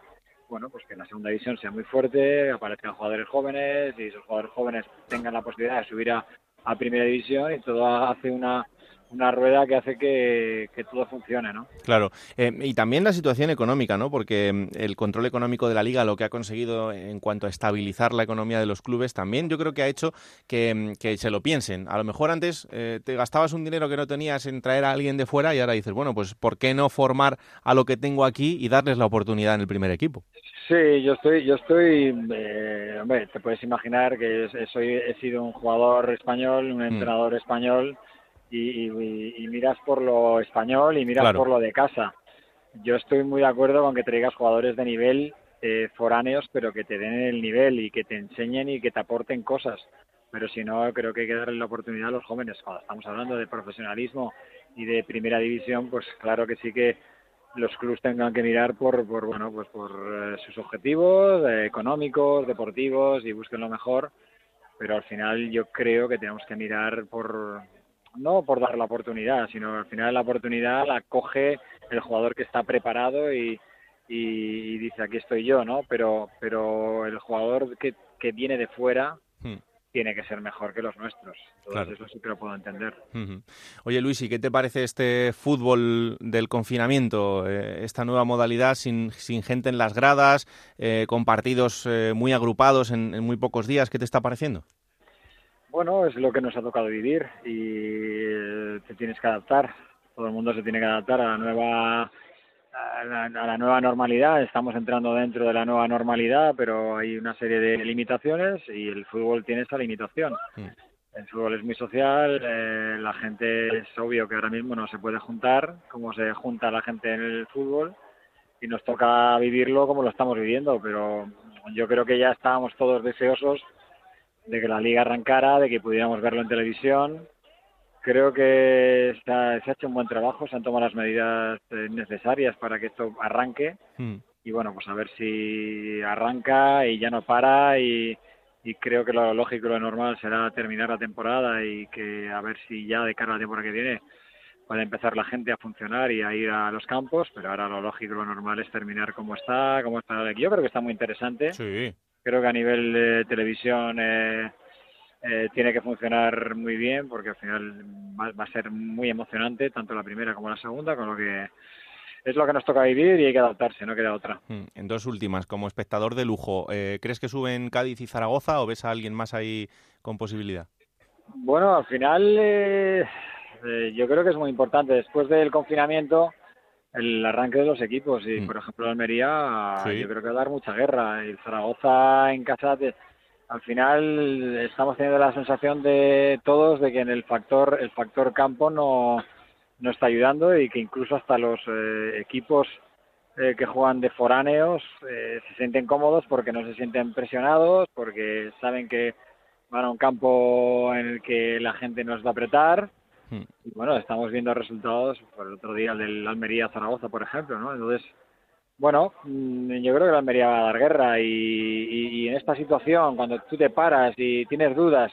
bueno pues que la segunda división sea muy fuerte aparezcan jugadores jóvenes y esos jugadores jóvenes tengan la posibilidad de subir a, a primera división y todo hace una una rueda que hace que, todo funcione, ¿no? Claro, eh, y también la situación económica, ¿no? Porque mm, el control económico de la liga, lo que ha conseguido en cuanto a estabilizar la economía de los clubes, también yo creo que ha hecho que, mm, se lo piensen. A lo mejor antes eh, te gastabas un dinero que no tenías en traer a alguien de fuera y ahora dices, bueno, pues ¿por qué no formar a lo que tengo aquí y darles la oportunidad en el primer equipo? Sí, yo estoy, yo estoy, eh, hombre, te puedes imaginar que soy, he sido un jugador español, un mm. entrenador español y, miras por lo español y miras por lo de casa. Yo estoy muy de acuerdo con que traigas jugadores de nivel eh, foráneos, pero que te den el nivel y que te enseñen y que te aporten cosas. Pero si no, creo que hay que darle la oportunidad a los jóvenes. Cuando estamos hablando de profesionalismo y de primera división, pues claro que sí que los clubes tengan que mirar por, por bueno, pues por eh, sus objetivos eh, económicos, deportivos y busquen lo mejor. Pero al final yo creo que tenemos que mirar por, no por dar la oportunidad, sino al final la oportunidad la coge el jugador que está preparado y, y dice aquí estoy yo, ¿no? Pero, pero el jugador que, que viene de fuera hmm. tiene que ser mejor que los nuestros. Entonces eso sí que lo puedo entender. Oye Luis, ¿y qué te parece este fútbol del confinamiento? Eh, esta nueva modalidad sin, sin gente en las gradas, eh, con partidos eh, muy agrupados en, en muy pocos días, ¿qué te está pareciendo? Bueno, es lo que nos ha tocado vivir y eh, te tienes que adaptar. Todo el mundo se tiene que adaptar a la nueva a la, nueva normalidad. Estamos entrando dentro de la nueva normalidad, pero hay una serie de limitaciones y el fútbol tiene esa limitación. El fútbol es muy social, eh, la gente es obvio que ahora mismo no se puede juntar como se junta la gente en el fútbol y nos toca vivirlo como lo estamos viviendo, pero yo creo que ya estábamos todos deseosos de que la liga arrancara, de que pudiéramos verlo en televisión. Creo que se ha hecho un buen trabajo, se han tomado las medidas eh, necesarias para que esto arranque. Hmm. Y bueno, pues a ver si arranca y ya no para y, creo que lo lógico y lo normal será terminar la temporada y que a ver si ya de cara a la temporada que viene puede empezar la gente a funcionar y a ir a los campos, pero ahora lo lógico y lo normal es terminar como está, como está Yo creo que está muy interesante. Sí creo que a nivel de televisión eh, eh, tiene que funcionar muy bien porque al final va, a ser muy emocionante tanto la primera como la segunda, con lo que es lo que nos toca vivir y hay que adaptarse, no queda otra. Hmm, en dos últimas, como espectador de lujo, eh, ¿crees que suben Cádiz y Zaragoza o ves a alguien más ahí con posibilidad? Bueno, al final yo creo que es muy importante. Después del confinamiento, el arranque de los equipos. Y mm. por ejemplo Almería yo creo que va a dar mucha guerra. Y Zaragoza en casa al final estamos teniendo la sensación de todos de que en el factor el factor campo no no está ayudando y que incluso hasta los eh, equipos eh, que juegan de foráneos eh, se sienten cómodos porque no se sienten presionados porque saben que van a un campo en el que la gente nos va a apretar Hmm. Y bueno, estamos viendo resultados por el otro día del Almería-Zaragoza, por ejemplo, ¿no? Entonces, bueno, mm, yo creo que la Almería va a dar guerra y, en esta situación, cuando tú te paras y tienes dudas,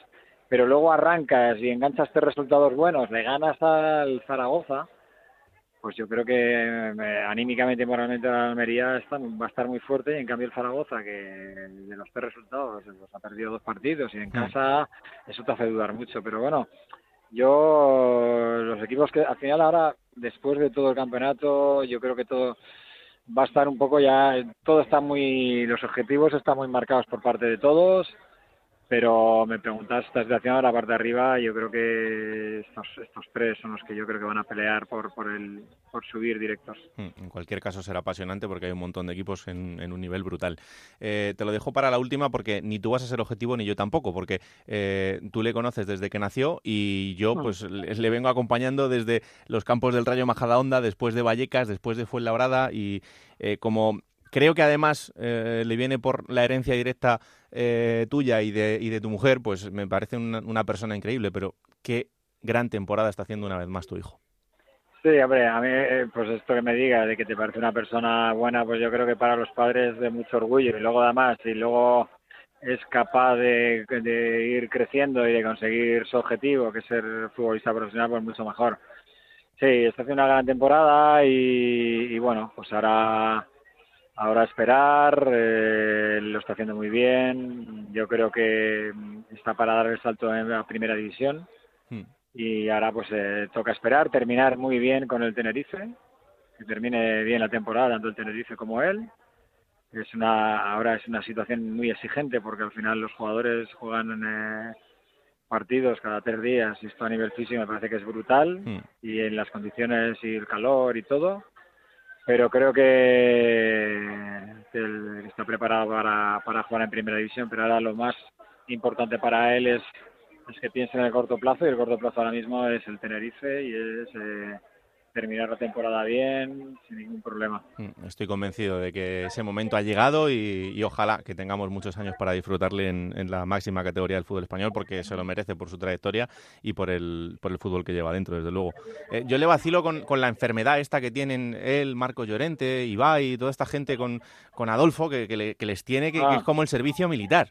pero luego arrancas y enganchas tres resultados buenos, le ganas al Zaragoza, pues yo creo que eh, anímicamente y moralmente la Almería está, va a estar muy fuerte y en cambio el Zaragoza, que de los tres resultados pues ha perdido dos partidos y en hmm. casa eso te hace dudar mucho, pero bueno, yo, los equipos que al final ahora, después de todo el campeonato, yo creo que todo va a estar un poco ya, todo está muy, los objetivos están muy marcados por parte de todos pero me preguntas esta situación a la parte de arriba, yo creo que estos, estos tres son los que yo creo que van a pelear por, por, el, por subir directos. Hmm, en cualquier caso será apasionante porque hay un montón de equipos en, en un nivel brutal. Eh, te lo dejo para la última porque ni tú vas a ser objetivo ni yo tampoco, porque eh, tú le conoces desde que nació y yo hmm. pues le, vengo acompañando desde los campos del Rayo Majadahonda, después de Vallecas, después de Fuenlabrada y eh, como creo que además eh, le viene por la herencia directa eh, tuya y de, y de tu mujer, pues me parece una, persona increíble, pero qué gran temporada está haciendo una vez más tu hijo. Sí, hombre, a mí, eh, pues esto que me diga de que te parece una persona buena, pues yo creo que para los padres es de mucho orgullo y luego además, y luego es capaz de, de ir creciendo y de conseguir su objetivo, que es ser futbolista profesional, pues mucho mejor. Sí, está haciendo una gran temporada y, y bueno, pues ahora ahora esperar, eh, lo está haciendo muy bien. Yo creo que está para dar el salto en la primera división. Hmm. Y ahora pues eh, toca esperar, terminar muy bien con el Tenerife, que termine bien la temporada, tanto el Tenerife como él. Es una, ahora es una situación muy exigente porque al final los jugadores juegan eh, partidos cada tres días y esto a nivel físico me parece que es brutal Hmm. y en las condiciones y el calor y todo pero creo que, él está preparado para, para jugar en primera división, pero ahora lo más importante para él es, es que piense en el corto plazo y el corto plazo ahora mismo es el Tenerife y es eh, terminar la temporada bien, sin ningún problema. Mm, Estoy convencido de que ese momento ha llegado y, y ojalá que tengamos muchos años para disfrutarle en, en la máxima categoría del fútbol español porque se lo merece por su trayectoria y por el, por el fútbol que lleva dentro, desde luego. Eh, yo le vacilo con, con la enfermedad esta que tienen él, Marco Llorente, Ibai y toda esta gente con, con Adolfo que, que le- que les tiene, que, que Ah. es como el servicio militar.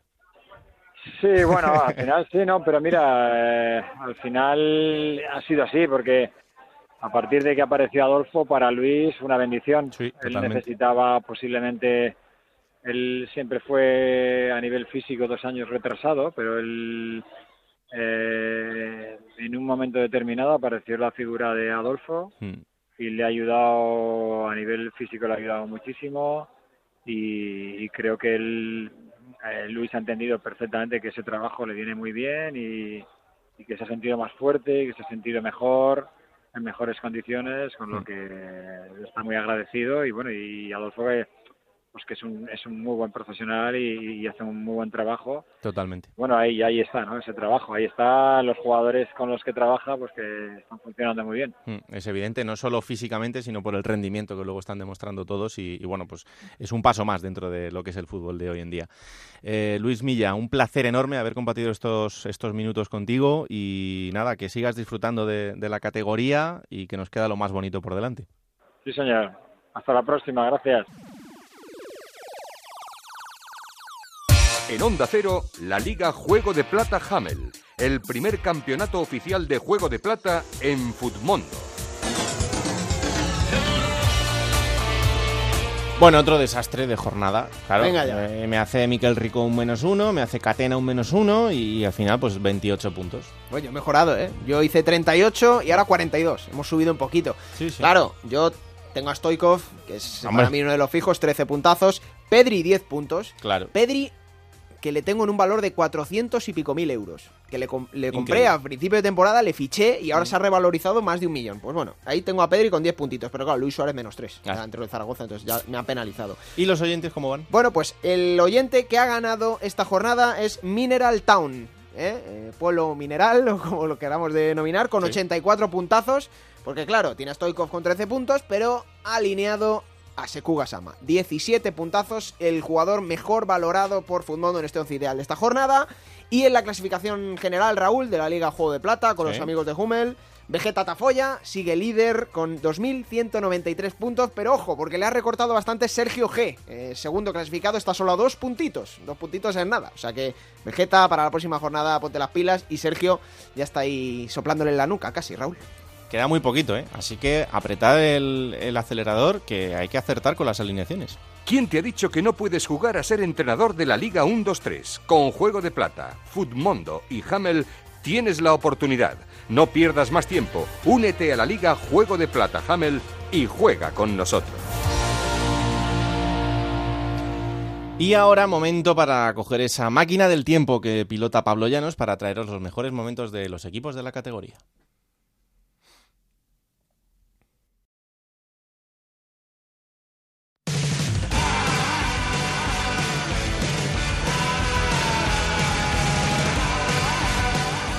Sí, bueno, al final sí, ¿no? Pero mira, eh, al final ha sido así, porque a partir de que apareció Adolfo, para Luis una bendición. él totalmente. necesitaba posiblemente, él siempre fue a nivel físico dos años retrasado, pero él eh, en un momento determinado apareció la figura de Adolfo Mm. y le ha ayudado a nivel físico le ha ayudado muchísimo y, y creo que él eh, Luis ha entendido perfectamente que ese trabajo le viene muy bien y, y que se ha sentido más fuerte, que se ha sentido mejor en mejores condiciones, con lo que está muy agradecido y bueno y Adolfo que, pues que es un es un muy buen profesional y, y hace un muy buen trabajo Totalmente. bueno, ahí, ahí está, ¿no? Ese trabajo. Ahí están los jugadores con los que trabaja, pues que están funcionando muy bien. Mm, Es evidente, no solo físicamente, sino por el rendimiento que luego están demostrando todos y, y, bueno, pues es un paso más dentro de lo que es el fútbol de hoy en día. Eh, Luis Milla, un placer enorme haber compartido estos, estos minutos contigo y nada, que sigas disfrutando de, de la categoría y que nos queda lo más bonito por delante. Sí, señor. Hasta la próxima. Gracias. En Onda Cero, la Liga Juego de Plata Hamel, el primer campeonato oficial de Juego de Plata en Futmundo. Bueno, otro desastre de jornada. Claro, Venga ya. eh, me hace Miquel Rico un menos uno, me hace Catena un menos uno y, al final pues 28 puntos. Oye, he mejorado, ¿eh? Yo hice 38 y ahora 42. Hemos subido un poquito. Sí, sí. Claro, yo tengo a Stoikov, que es Hombre. para mí uno de los fijos, 13 puntazos. Pedri, 10 puntos. Claro. Pedri, que le tengo en un valor de 400 y pico mil euros. Que le, com- le compré Increíble. a principio de temporada, le fiché y ahora se ha revalorizado más de un millón. Pues bueno, ahí tengo a Pedri con 10 puntitos. Pero claro, Luis Suárez menos 3. Ah. Entre el Zaragoza, entonces ya me ha penalizado. ¿Y los oyentes cómo van? Bueno, pues el oyente que ha ganado esta jornada es Mineral Town, ¿eh? Eh, pueblo mineral, *laughs* o como lo queramos denominar, con Sí. 84 puntazos. Porque claro, tiene a Stoikov con 13 puntos, pero ha alineado a Sekuga Sama. 17 puntazos, el jugador mejor valorado por Futmundo en este once ideal de esta jornada. Y en la clasificación general, Raúl, de la Liga Juego de Plata, con Sí. los amigos de Hummel. Vegeta Tafoya sigue líder con 2.193 puntos, pero ojo, porque le ha recortado bastante Sergio G. Eh, segundo clasificado está solo a dos puntitos, dos puntitos en nada. O sea que Vegeta para la próxima jornada ponte las pilas y Sergio ya está ahí soplándole en la nuca casi, Raúl. Queda muy poquito, ¿eh? Así que apretad el, el acelerador que hay que acertar con las alineaciones. ¿Quién te ha dicho que no puedes jugar a ser entrenador de la Liga 1-2-3? Con Juego de Plata, Futmundo y Hamel tienes la oportunidad. No pierdas más tiempo. Únete a la Liga Juego de Plata Hamel y juega con nosotros. Y ahora momento para coger esa máquina del tiempo que pilota Pablo Llanos para traeros los mejores momentos de los equipos de la categoría.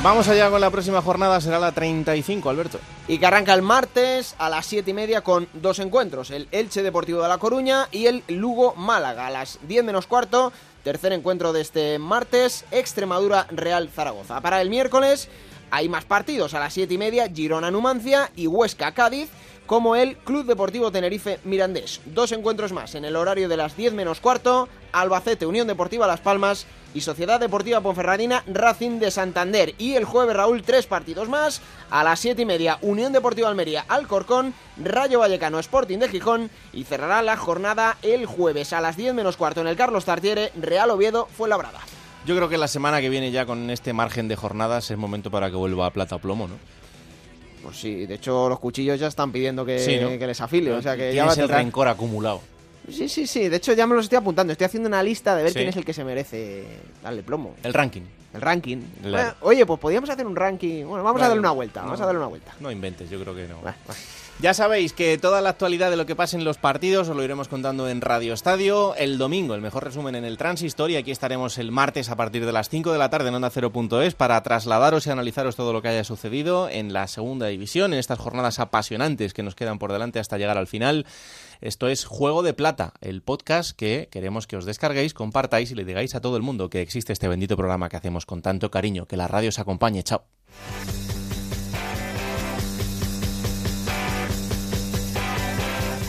Vamos allá con la próxima jornada, será la 35, Alberto. Y que arranca el martes a las 7 y media con dos encuentros, el Elche Deportivo de La Coruña y el Lugo Málaga. A las 10 menos cuarto, tercer encuentro de este martes, Extremadura Real Zaragoza. Para el miércoles hay más partidos, a las 7 y media, Girona Numancia y Huesca Cádiz. Como el Club Deportivo Tenerife Mirandés. Dos encuentros más en el horario de las 10 menos cuarto, Albacete Unión Deportiva Las Palmas y Sociedad Deportiva Ponferradina Racing de Santander. Y el jueves, Raúl, tres partidos más. A las 7 y media, Unión Deportiva Almería Alcorcón, Rayo Vallecano Sporting de Gijón y cerrará la jornada el jueves a las 10 menos cuarto en el Carlos Tartiere, Real Oviedo Fuenlabrada. Yo creo que la semana que viene ya con este margen de jornadas es momento para que vuelva a plata plomo, ¿no? Pues sí, de hecho los cuchillos ya están pidiendo que, Sí, ¿no? que les afile, o sea que ya va a el tocar. rencor acumulado. Sí, sí, sí, de hecho ya me los estoy apuntando, estoy haciendo una lista de ver Sí. quién es el que se merece darle plomo. El ranking. El ranking. La- oye, pues podríamos hacer un ranking. Bueno, vamos a darle una vuelta, vamos No. a darle una vuelta. No inventes, yo creo que no. Va. Ya sabéis que toda la actualidad de lo que pasa en los partidos os lo iremos contando en Radio Estadio el domingo, el mejor resumen en el Transistor y aquí estaremos el martes a partir de las 5 de la tarde en Onda 0.es para trasladaros y analizaros todo lo que haya sucedido en la segunda división, en estas jornadas apasionantes que nos quedan por delante hasta llegar al final. Esto es Juego de Plata, el podcast que queremos que os descarguéis, compartáis y le digáis a todo el mundo que existe este bendito programa que hacemos con tanto cariño. Que la radio os acompañe. Chao.